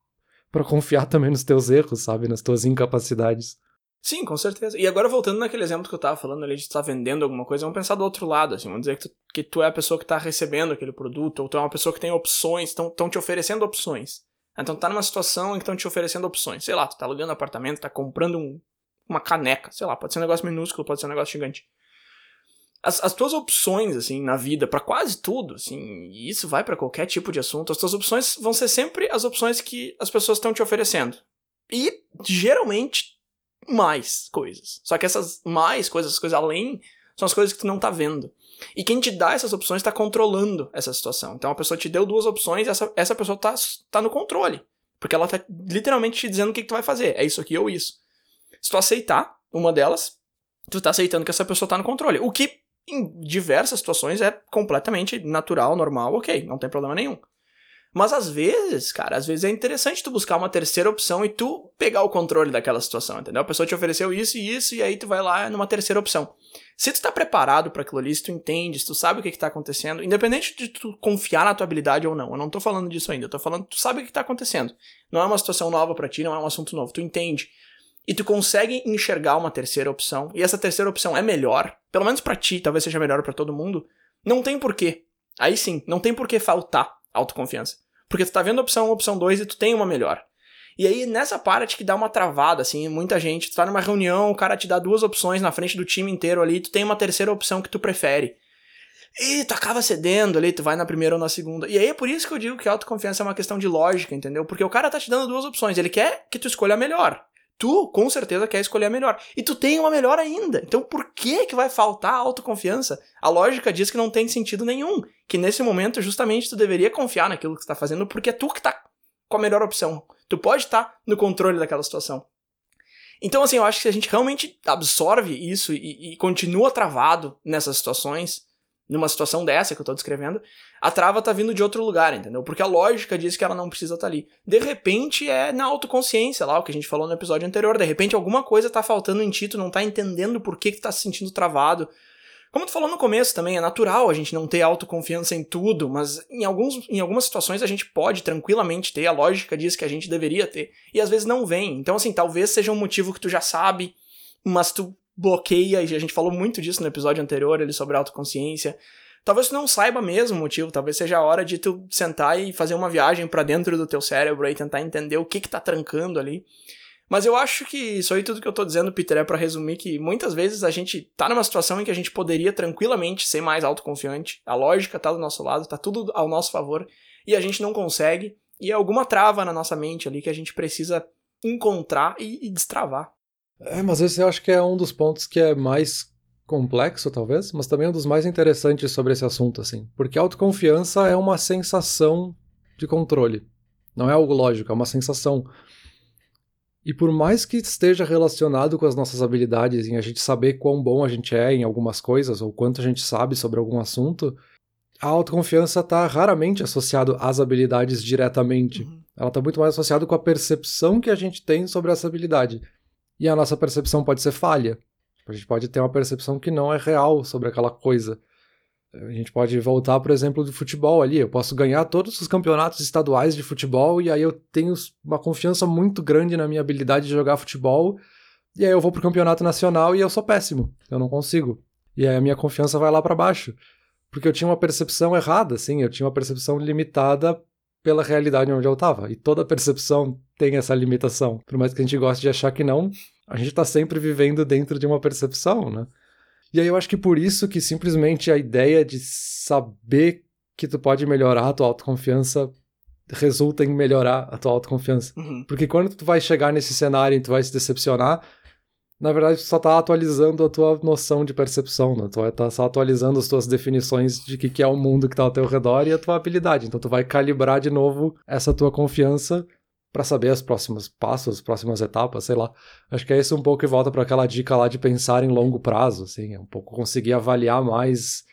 para confiar *laughs* também nos teus erros, sabe? Nas tuas incapacidades. Sim, com certeza. E agora voltando naquele exemplo que eu tava falando ali de estar tá vendendo alguma coisa, vamos pensar do outro lado, assim, vamos dizer que tu, que tu é a pessoa que tá recebendo aquele produto, ou tu é uma pessoa que tem opções, estão te oferecendo opções. Então tu tá numa situação em que estão te oferecendo opções. Sei lá, tu tá alugando apartamento, tá comprando um, uma caneca, sei lá, pode ser um negócio minúsculo, pode ser um negócio gigante. As, as tuas opções, assim, na vida, para quase tudo, assim, e isso vai para qualquer tipo de assunto, as tuas opções vão ser sempre as opções que as pessoas estão te oferecendo. E geralmente mais coisas. Só que essas mais coisas, as coisas além, são as coisas que tu não tá vendo. E quem te dá essas opções está controlando essa situação. Então a pessoa te deu duas opções e essa, essa pessoa tá, tá no controle. Porque ela tá literalmente te dizendo o que, que tu vai fazer. É isso aqui ou isso. Se tu aceitar uma delas, tu tá aceitando que essa pessoa tá no controle. O que, em diversas situações, é completamente natural, normal, ok, não tem problema nenhum. Mas às vezes, cara, às vezes é interessante tu buscar uma terceira opção e tu pegar o controle daquela situação, entendeu? A pessoa te ofereceu isso e isso, e aí tu vai lá numa terceira opção. Se tu tá preparado para aquilo ali, se tu entende, se tu sabe o que que tá acontecendo, independente de tu confiar na tua habilidade ou não, eu não tô falando disso ainda, eu tô falando tu sabe o que tá acontecendo. Não é uma situação nova para ti, não é um assunto novo, tu entende. E tu consegue enxergar uma terceira opção, e essa terceira opção é melhor, pelo menos para ti, talvez seja melhor para todo mundo, não tem porquê. Aí sim, não tem porquê faltar autoconfiança. Porque tu tá vendo a opção 1, opção 2 e tu tem uma melhor. E aí, nessa parte que dá uma travada, assim, muita gente, tu tá numa reunião, o cara te dá duas opções na frente do time inteiro ali, tu tem uma terceira opção que tu prefere. E tu acaba cedendo ali, tu vai na primeira ou na segunda. E aí é por isso que eu digo que autoconfiança é uma questão de lógica, entendeu? Porque o cara tá te dando duas opções, ele quer que tu escolha a melhor. Tu, com certeza, quer escolher a melhor. E tu tem uma melhor ainda. Então por que que vai faltar autoconfiança? A lógica diz que não tem sentido nenhum. Que nesse momento, justamente, tu deveria confiar naquilo que tu tá fazendo, porque é tu que tá com a melhor opção. Tu pode estar tá no controle daquela situação. Então, assim, eu acho que se a gente realmente absorve isso e, e continua travado nessas situações, numa situação dessa que eu tô descrevendo, a trava tá vindo de outro lugar, entendeu? Porque a lógica diz que ela não precisa estar tá ali. De repente é na autoconsciência, lá o que a gente falou no episódio anterior, de repente alguma coisa tá faltando em ti, tu não tá entendendo por que que tá se sentindo travado. Como tu falou no começo também, é natural a gente não ter autoconfiança em tudo, mas em, alguns, em algumas situações a gente pode tranquilamente ter, a lógica diz que a gente deveria ter, e às vezes não vem. Então assim, talvez seja um motivo que tu já sabe, mas tu bloqueia, e a gente falou muito disso no episódio anterior, ele sobre autoconsciência. Talvez tu não saiba mesmo o motivo, talvez seja a hora de tu sentar e fazer uma viagem para dentro do teu cérebro e tentar entender o que que tá trancando ali. Mas eu acho que isso aí tudo que eu tô dizendo, Peter, é para resumir que muitas vezes a gente tá numa situação em que a gente poderia tranquilamente ser mais autoconfiante, a lógica tá do nosso lado, tá tudo ao nosso favor, e a gente não consegue, e é alguma trava na nossa mente ali que a gente precisa encontrar e, e destravar. É, mas esse eu acho que é um dos pontos que é mais complexo, talvez, mas também um dos mais interessantes sobre esse assunto, assim. Porque autoconfiança é uma sensação de controle. Não é algo lógico, é uma sensação. E por mais que esteja relacionado com as nossas habilidades, em a gente saber quão bom a gente é em algumas coisas, ou quanto a gente sabe sobre algum assunto, a autoconfiança está raramente associada às habilidades diretamente. Uhum. Ela está muito mais associada com a percepção que a gente tem sobre essa habilidade. E a nossa percepção pode ser falha. A gente pode ter uma percepção que não é real sobre aquela coisa. A gente pode voltar, por exemplo, do futebol ali. Eu posso ganhar todos os campeonatos estaduais de futebol e aí eu tenho uma confiança muito grande na minha habilidade de jogar futebol. E aí eu vou pro campeonato nacional e eu sou péssimo. Eu não consigo. E aí a minha confiança vai lá para baixo. Porque eu tinha uma percepção errada, assim. Eu tinha uma percepção limitada pela realidade onde eu estava. E toda percepção tem essa limitação. Por mais que a gente goste de achar que não, a gente está sempre vivendo dentro de uma percepção, né? E aí eu acho que por isso que simplesmente a ideia de saber que tu pode melhorar a tua autoconfiança resulta em melhorar a tua autoconfiança. Uhum. Porque quando tu vai chegar nesse cenário e tu vai se decepcionar, na verdade só tá atualizando a tua noção de percepção, né? Tu vai tá só atualizando as tuas definições de que, que é o mundo que tá ao teu redor e a tua habilidade. Então tu vai calibrar de novo essa tua confiança para saber os próximos passos, as próximas etapas, sei lá. Acho que é isso um pouco que volta para aquela dica lá de pensar em longo prazo, assim, é um pouco conseguir avaliar mais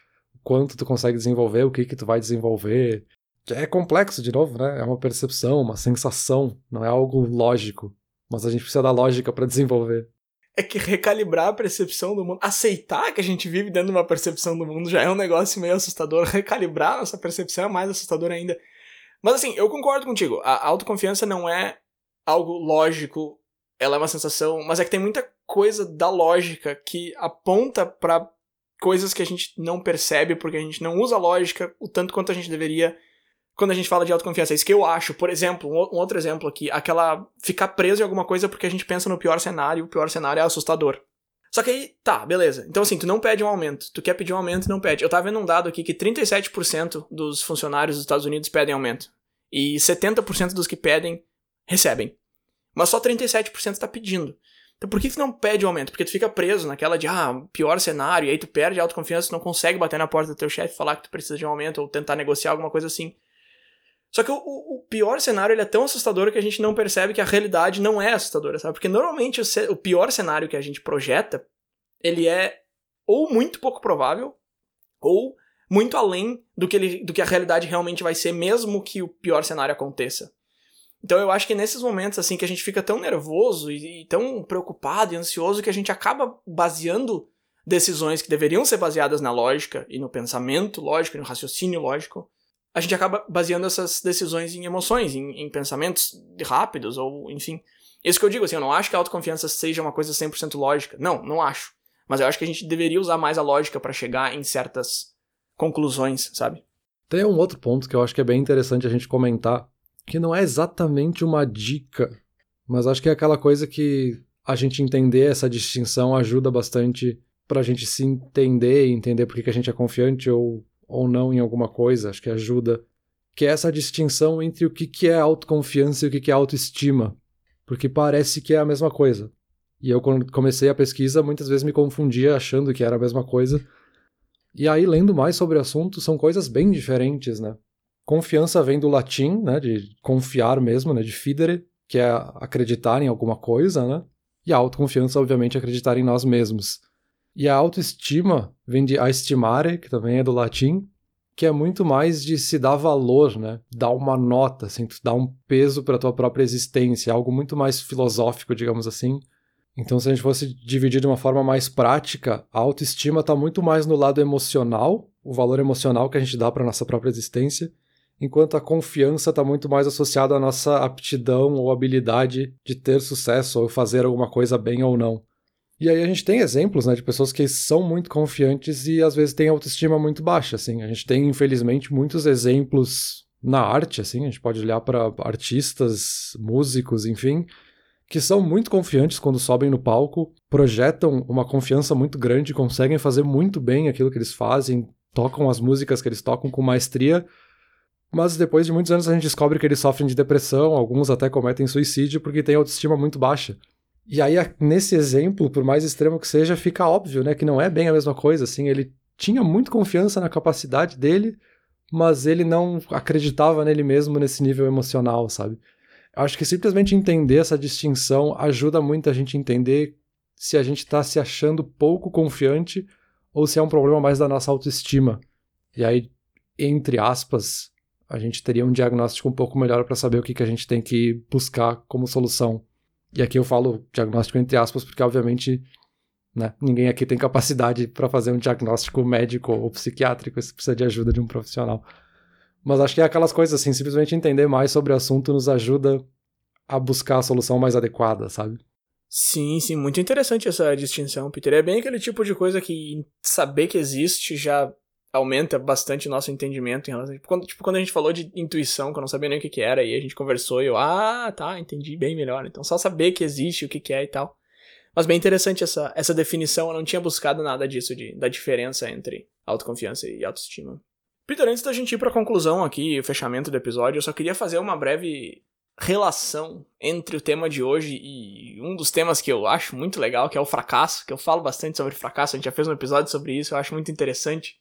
quanto tu consegue desenvolver, o que que tu vai desenvolver. É complexo de novo, né? É uma percepção, uma sensação, não é algo lógico, mas a gente precisa da lógica para desenvolver. É que recalibrar a percepção do mundo, aceitar que a gente vive dentro de uma percepção do mundo já é um negócio meio assustador. *laughs* Recalibrar nossa percepção é mais assustador ainda. Mas assim, eu concordo contigo. A autoconfiança não é algo lógico, ela é uma sensação, mas é que tem muita coisa da lógica que aponta para coisas que a gente não percebe porque a gente não usa lógica o tanto quanto a gente deveria quando a gente fala de autoconfiança. É isso que eu acho. Por exemplo, um outro exemplo aqui, aquela ficar preso em alguma coisa porque a gente pensa no pior cenário, o pior cenário é assustador. Só que aí, tá, beleza. Então assim, tu não pede um aumento. Tu quer pedir um aumento, não pede. Eu tava vendo um dado aqui que 37% dos funcionários dos Estados Unidos pedem aumento. E 70% dos que pedem, recebem. Mas só 37% está pedindo. Então por que tu não pede um aumento? Porque tu fica preso naquela de, ah, pior cenário, e aí tu perde a autoconfiança, tu não consegue bater na porta do teu chefe falar que tu precisa de um aumento ou tentar negociar alguma coisa assim. Só que o, o, pior cenário ele é tão assustador que a gente não percebe que a realidade não é assustadora, sabe? Porque normalmente o, o pior cenário que a gente projeta, ele é ou muito pouco provável, ou muito além do que, ele, do que a realidade realmente vai ser, mesmo que o pior cenário aconteça. Então eu acho que nesses momentos assim que a gente fica tão nervoso e, e tão preocupado e ansioso que a gente acaba baseando decisões que deveriam ser baseadas na lógica e no pensamento lógico e no raciocínio lógico, a gente acaba baseando essas decisões em emoções, em, em pensamentos rápidos ou enfim. Isso que eu digo, assim, eu não acho que a autoconfiança seja uma coisa 100% lógica. Não, não acho. Mas eu acho que a gente deveria usar mais a lógica para chegar em certas conclusões, sabe? Tem um outro ponto que eu acho que é bem interessante a gente comentar, que não é exatamente uma dica, mas acho que é aquela coisa que a gente entender essa distinção ajuda bastante para a gente se entender e entender por que, a gente é confiante ou, ou não em alguma coisa, acho que ajuda. Que é essa distinção entre o que, que é autoconfiança e o que, que é autoestima. Porque parece que é a mesma coisa. E eu, quando comecei a pesquisa, muitas vezes me confundia achando que era a mesma coisa. E aí, lendo mais sobre o assunto, são coisas bem diferentes, né? Confiança vem do latim, né? De confiar mesmo, né? De fidere, que é acreditar em alguma coisa, né? E a autoconfiança, obviamente, é acreditar em nós mesmos. E a autoestima vem de a estimare, que também é do latim, que é muito mais de se dar valor, né? Dar uma nota, assim, dar um peso para a tua própria existência, algo muito mais filosófico, digamos assim. Então, se a gente fosse dividir de uma forma mais prática, a autoestima está muito mais no lado emocional, o valor emocional que a gente dá para nossa própria existência, enquanto a confiança está muito mais associada à nossa aptidão ou habilidade de ter sucesso ou fazer alguma coisa bem ou não. E aí a gente tem exemplos, né, de pessoas que são muito confiantes e às vezes têm autoestima muito baixa, assim. A gente tem, infelizmente, muitos exemplos na arte, assim. A gente pode olhar para artistas, músicos, enfim, que são muito confiantes quando sobem no palco, projetam uma confiança muito grande, conseguem fazer muito bem aquilo que eles fazem, tocam as músicas que eles tocam com maestria, mas depois de muitos anos a gente descobre que eles sofrem de depressão, alguns até cometem suicídio porque têm autoestima muito baixa. E aí, nesse exemplo, por mais extremo que seja, fica óbvio, né, que não é bem a mesma coisa, assim, ele tinha muito confiança na capacidade dele, mas ele não acreditava nele mesmo nesse nível emocional, sabe? Acho que simplesmente entender essa distinção ajuda muito a gente entender se a gente está se achando pouco confiante ou se é um problema mais da nossa autoestima. E aí, entre aspas, a gente teria um diagnóstico um pouco melhor para saber o que, que a gente tem que buscar como solução. E aqui eu falo diagnóstico entre aspas, porque obviamente né, ninguém aqui tem capacidade *laughs* para fazer um diagnóstico médico ou psiquiátrico, isso precisa de ajuda de um profissional. Mas acho que é aquelas coisas assim, simplesmente entender mais sobre o assunto nos ajuda a buscar a solução mais adequada, sabe? Sim, sim, muito interessante essa distinção, Peter. É bem aquele tipo de coisa que saber que existe já aumenta bastante o nosso entendimento em relação. Tipo quando, tipo, quando a gente falou de intuição, que eu não sabia nem o que, que era, e a gente conversou e eu, ah, tá, entendi bem melhor. Então só saber que existe, o que, que é e tal. Mas bem interessante essa, essa definição, eu não tinha buscado nada disso, de, da diferença entre autoconfiança e autoestima. Peter, antes da gente ir pra conclusão aqui, o fechamento do episódio, eu só queria fazer uma breve relação entre o tema de hoje e um dos temas que eu acho muito legal, que é o fracasso, que eu falo bastante sobre fracasso, a gente já fez um episódio sobre isso, eu acho muito interessante.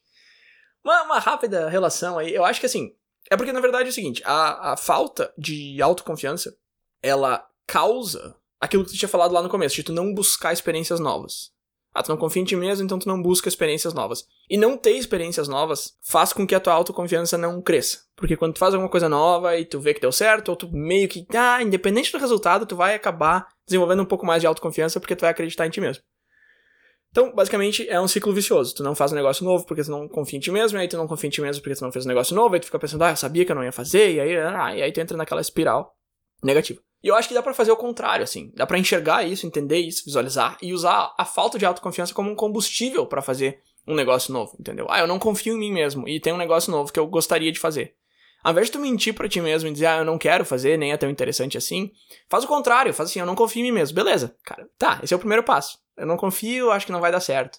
Uma, uma rápida relação aí. Eu acho que assim. É porque, na verdade, é o seguinte: a, a falta de autoconfiança ela causa aquilo que tu tinha falado lá no começo, de tu não buscar experiências novas. Ah, tu não confia em ti mesmo, então tu não busca experiências novas. E não ter experiências novas faz com que a tua autoconfiança não cresça. Porque quando tu faz alguma coisa nova e tu vê que deu certo, ou tu meio que, ah, independente do resultado, tu vai acabar desenvolvendo um pouco mais de autoconfiança porque tu vai acreditar em ti mesmo. Então, basicamente, é um ciclo vicioso. Tu não faz um negócio novo porque tu não confia em ti mesmo, e aí tu não confia em ti mesmo porque tu não fez um negócio novo, aí tu fica pensando, ah, eu sabia que eu não ia fazer, e aí, ah, e aí tu entra naquela espiral negativa. E eu acho que dá para fazer o contrário, assim. Dá para enxergar isso, entender isso, visualizar e usar a falta de autoconfiança como um combustível para fazer um negócio novo, entendeu? Ah, eu não confio em mim mesmo e tem um negócio novo que eu gostaria de fazer. Ao invés de tu mentir para ti mesmo e dizer, ah, eu não quero fazer, nem é tão interessante assim, faz o contrário, faz assim, eu não confio em mim mesmo. Beleza, cara, tá, esse é o primeiro passo. Eu não confio, acho que não vai dar certo.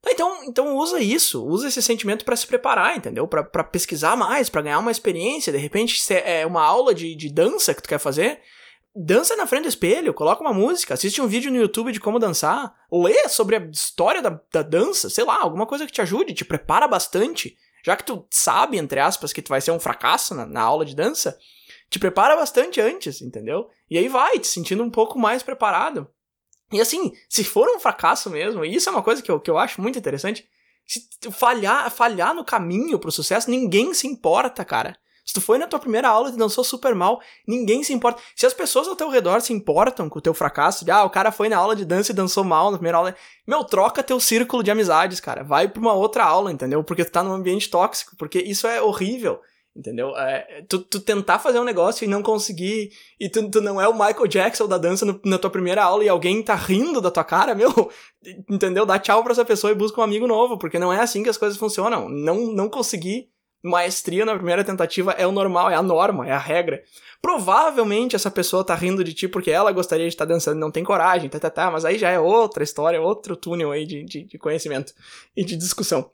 Tá, então, então usa isso, usa esse sentimento para se preparar, entendeu? para pesquisar mais, para ganhar uma experiência. De repente, se é uma aula de, de dança que tu quer fazer, dança na frente do espelho, coloca uma música, assiste um vídeo no YouTube de como dançar, lê sobre a história da, da dança, sei lá, alguma coisa que te ajude, te prepara bastante. Já que tu sabe, entre aspas, que tu vai ser um fracasso na, na aula de dança, te prepara bastante antes, entendeu? E aí vai, te sentindo um pouco mais preparado. E assim, se for um fracasso mesmo, e isso é uma coisa que eu, que eu acho muito interessante, Se falhar, falhar no caminho pro sucesso, ninguém se importa, cara. Se tu foi na tua primeira aula e dançou super mal, ninguém se importa. Se as pessoas ao teu redor se importam com o teu fracasso, de, ah, o cara foi na aula de dança e dançou mal na primeira aula, meu, troca teu círculo de amizades, cara. Vai pra uma outra aula, entendeu? Porque tu tá num ambiente tóxico, porque isso é horrível. Entendeu? É, tu, tu, tentar fazer um negócio e não conseguir, e tu, tu não é o Michael Jackson da dança no, na tua primeira aula e alguém tá rindo da tua cara, *laughs* meu, entendeu? Dá tchau pra essa pessoa e busca um amigo novo, porque não é assim que as coisas funcionam. Não, não conseguir maestria na primeira tentativa é o normal, é a norma, é a regra. Provavelmente essa pessoa tá rindo de ti porque ela gostaria de estar tá dançando e não tem coragem, tá, tá, tá, mas aí já é outra história, outro túnel aí de, de, de conhecimento e de discussão.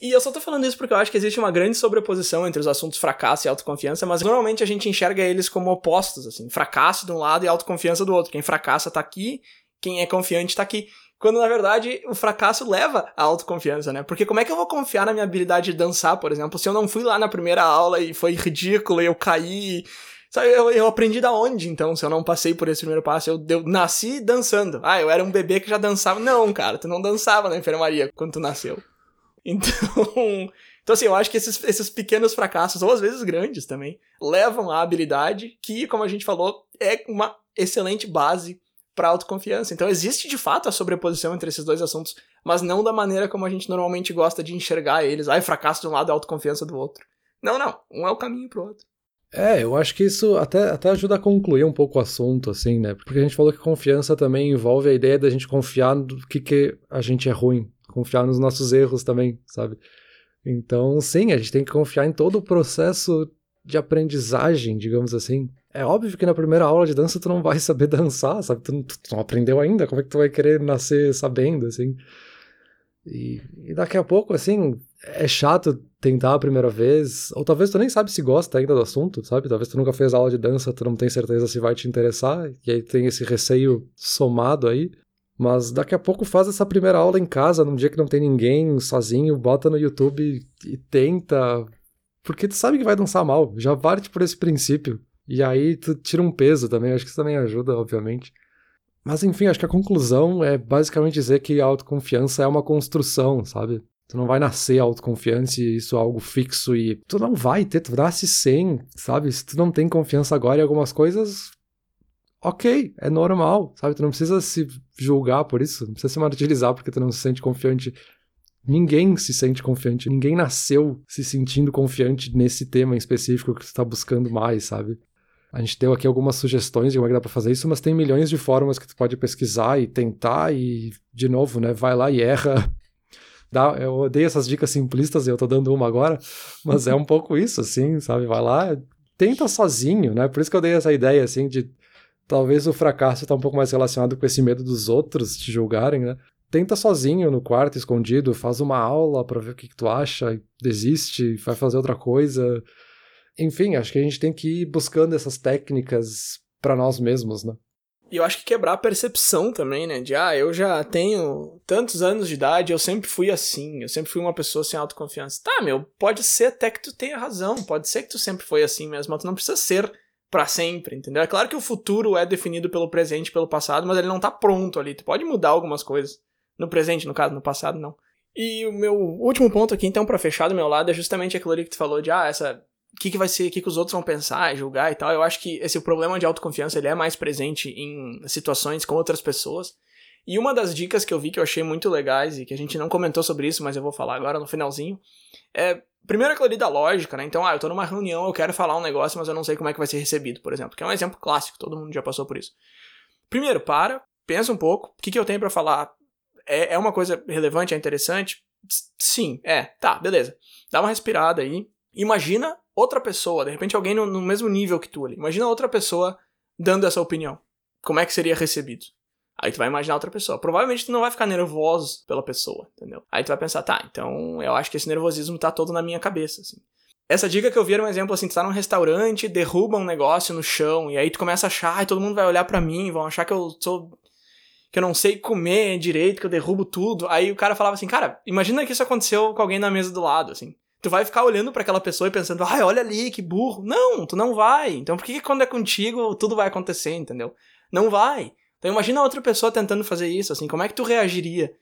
E eu só tô falando isso porque eu acho que existe uma grande sobreposição entre os assuntos fracasso e autoconfiança, mas normalmente a gente enxerga eles como opostos, assim, fracasso de um lado e autoconfiança do outro. Quem fracassa tá aqui, quem é confiante tá aqui. Quando na verdade o fracasso leva à autoconfiança, né? Porque como é que eu vou confiar na minha habilidade de dançar, por exemplo, se eu não fui lá na primeira aula e foi ridículo e eu caí. Sabe, eu, eu aprendi da onde, então, se eu não passei por esse primeiro passo? Eu, eu nasci dançando. Ah, eu era um bebê que já dançava. Não, cara, tu não dançava na enfermaria quando tu nasceu. Então, *laughs* então assim, eu acho que esses, esses pequenos fracassos, ou às vezes grandes também, levam à habilidade que, como a gente falou, é uma excelente base para autoconfiança. Então existe de fato a sobreposição entre esses dois assuntos, mas não da maneira como a gente normalmente gosta de enxergar eles. Ai, fracasso de um lado autoconfiança do outro. Não, não. Um é o caminho pro outro. É, eu acho que isso até, até ajuda a concluir um pouco o assunto, assim, né? Porque a gente falou que confiança também envolve a ideia da gente confiar no que, que a gente é ruim, confiar nos nossos erros também, sabe? Então, sim, a gente tem que confiar em todo o processo de aprendizagem, digamos assim. É óbvio que na primeira aula de dança tu não vai saber *laughs* dançar, sabe? Tu, tu, tu não aprendeu ainda, como é que tu vai querer nascer sabendo, assim? E, e, daqui a pouco, assim, é chato tentar a primeira vez, ou talvez tu nem sabe se gosta ainda do assunto, sabe? Talvez tu nunca fez aula de dança, tu não tem certeza se vai te interessar, e aí tem esse receio somado aí. Mas daqui a pouco faz essa primeira aula em casa, num dia que não tem ninguém, sozinho, bota no YouTube e, tenta. Porque tu sabe que vai dançar mal, já parte por esse princípio. E aí tu tira um peso também, acho que isso também ajuda, obviamente. Mas enfim, acho que a conclusão é basicamente dizer que a autoconfiança é uma construção, sabe? Tu não vai nascer autoconfiante e isso é algo fixo e tu não vai ter, tu nasce sem, sabe? Se tu não tem confiança agora em algumas coisas, ok, é normal, sabe? Tu não precisa se julgar por isso, não precisa se martirizar porque tu não se sente confiante. Ninguém se sente confiante, ninguém nasceu se sentindo confiante nesse tema em específico que tu tá buscando mais, sabe? A gente deu aqui algumas sugestões de como é que dá pra fazer isso, mas tem milhões de formas que tu pode pesquisar e tentar e, de novo, né, vai lá e erra. *laughs* Dá, eu odeio essas dicas simplistas e eu tô dando uma agora, mas é um pouco isso, assim, sabe? Vai lá, tenta sozinho, né? Por isso que eu dei essa ideia, assim, de talvez o fracasso tá um pouco mais relacionado com esse medo dos outros te julgarem, né? Tenta sozinho no quarto, escondido, faz uma aula para ver o que, que tu acha, desiste, vai fazer outra coisa. Enfim, acho que a gente tem que ir buscando essas técnicas para nós mesmos, né? E eu acho que quebrar a percepção também, né? De, ah, eu já tenho tantos anos de idade, eu sempre fui assim, eu sempre fui uma pessoa sem autoconfiança. Tá, meu, pode ser até que tu tenha razão, pode ser que tu sempre foi assim mesmo, mas tu não precisa ser para sempre, entendeu? É claro que o futuro é definido pelo presente pelo passado, mas ele não tá pronto ali. Tu pode mudar algumas coisas. No presente, no caso, no passado, não. E o meu último ponto aqui, então, para fechar do meu lado, é justamente aquilo ali que tu falou de, ah, essa. O que, que vai ser, o que, que os outros vão pensar, julgar e tal. Eu acho que esse problema de autoconfiança ele é mais presente em situações com outras pessoas. E uma das dicas que eu vi que eu achei muito legais e que a gente não comentou sobre isso, mas eu vou falar agora no finalzinho, é Primeiro aquilo ali da lógica, né? Então, ah, eu tô numa reunião, eu quero falar um negócio, mas eu não sei como é que vai ser recebido, por exemplo. Que é um exemplo clássico, todo mundo já passou por isso. Primeiro, para, pensa um pouco, o que, que eu tenho para falar? É, é uma coisa relevante, é interessante? Sim, é, tá, beleza. Dá uma respirada aí. Imagina outra pessoa, de repente alguém no, no mesmo nível que tu ali. Imagina outra pessoa dando essa opinião. Como é que seria recebido? Aí tu vai imaginar outra pessoa. Provavelmente tu não vai ficar nervoso pela pessoa, entendeu? Aí tu vai pensar, tá, então eu acho que esse nervosismo tá todo na minha cabeça, assim. Essa dica que eu vi era um exemplo assim, tu tá num restaurante, derruba um negócio no chão, e aí tu começa a achar, ai, todo mundo vai olhar para mim, vão achar que eu sou que eu não sei comer direito, que eu derrubo tudo. Aí o cara falava assim, cara, imagina que isso aconteceu com alguém na mesa do lado, assim. Tu vai ficar olhando para aquela pessoa e pensando, ai, olha ali, que burro. Não, tu não vai. Então por que, que quando é contigo tudo vai acontecer, entendeu? Não vai. Então imagina outra pessoa tentando fazer isso, assim, como é que tu reagiria?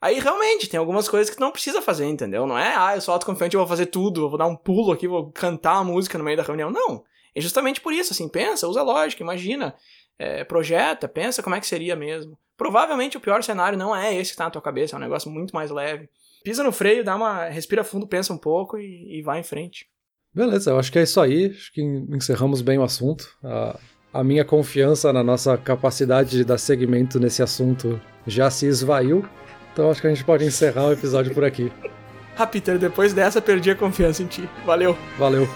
Aí realmente tem algumas coisas que tu não precisa fazer, entendeu? Não é, ah, eu sou autoconfiante, eu vou fazer tudo, eu vou dar um pulo aqui, vou cantar a música no meio da reunião. Não. É justamente por isso, assim, pensa, usa lógica, imagina, é, projeta, pensa como é que seria mesmo. Provavelmente o pior cenário não é esse que tá na tua cabeça, é um negócio muito mais leve. Pisa no freio, dá uma. respira fundo, pensa um pouco e, e vai em frente. Beleza, eu acho que é isso aí. Acho que encerramos bem o assunto. A, a minha confiança na nossa capacidade de dar segmento nesse assunto já se esvaiu. Então acho que a gente pode encerrar o episódio por aqui. *laughs* Ah, Peter, depois dessa perdi a confiança em ti. Valeu. Valeu. *laughs*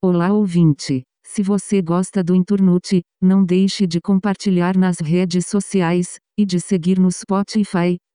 Olá ouvinte. Se você gosta do Inturnute, não deixe de compartilhar nas redes sociais e de seguir no Spotify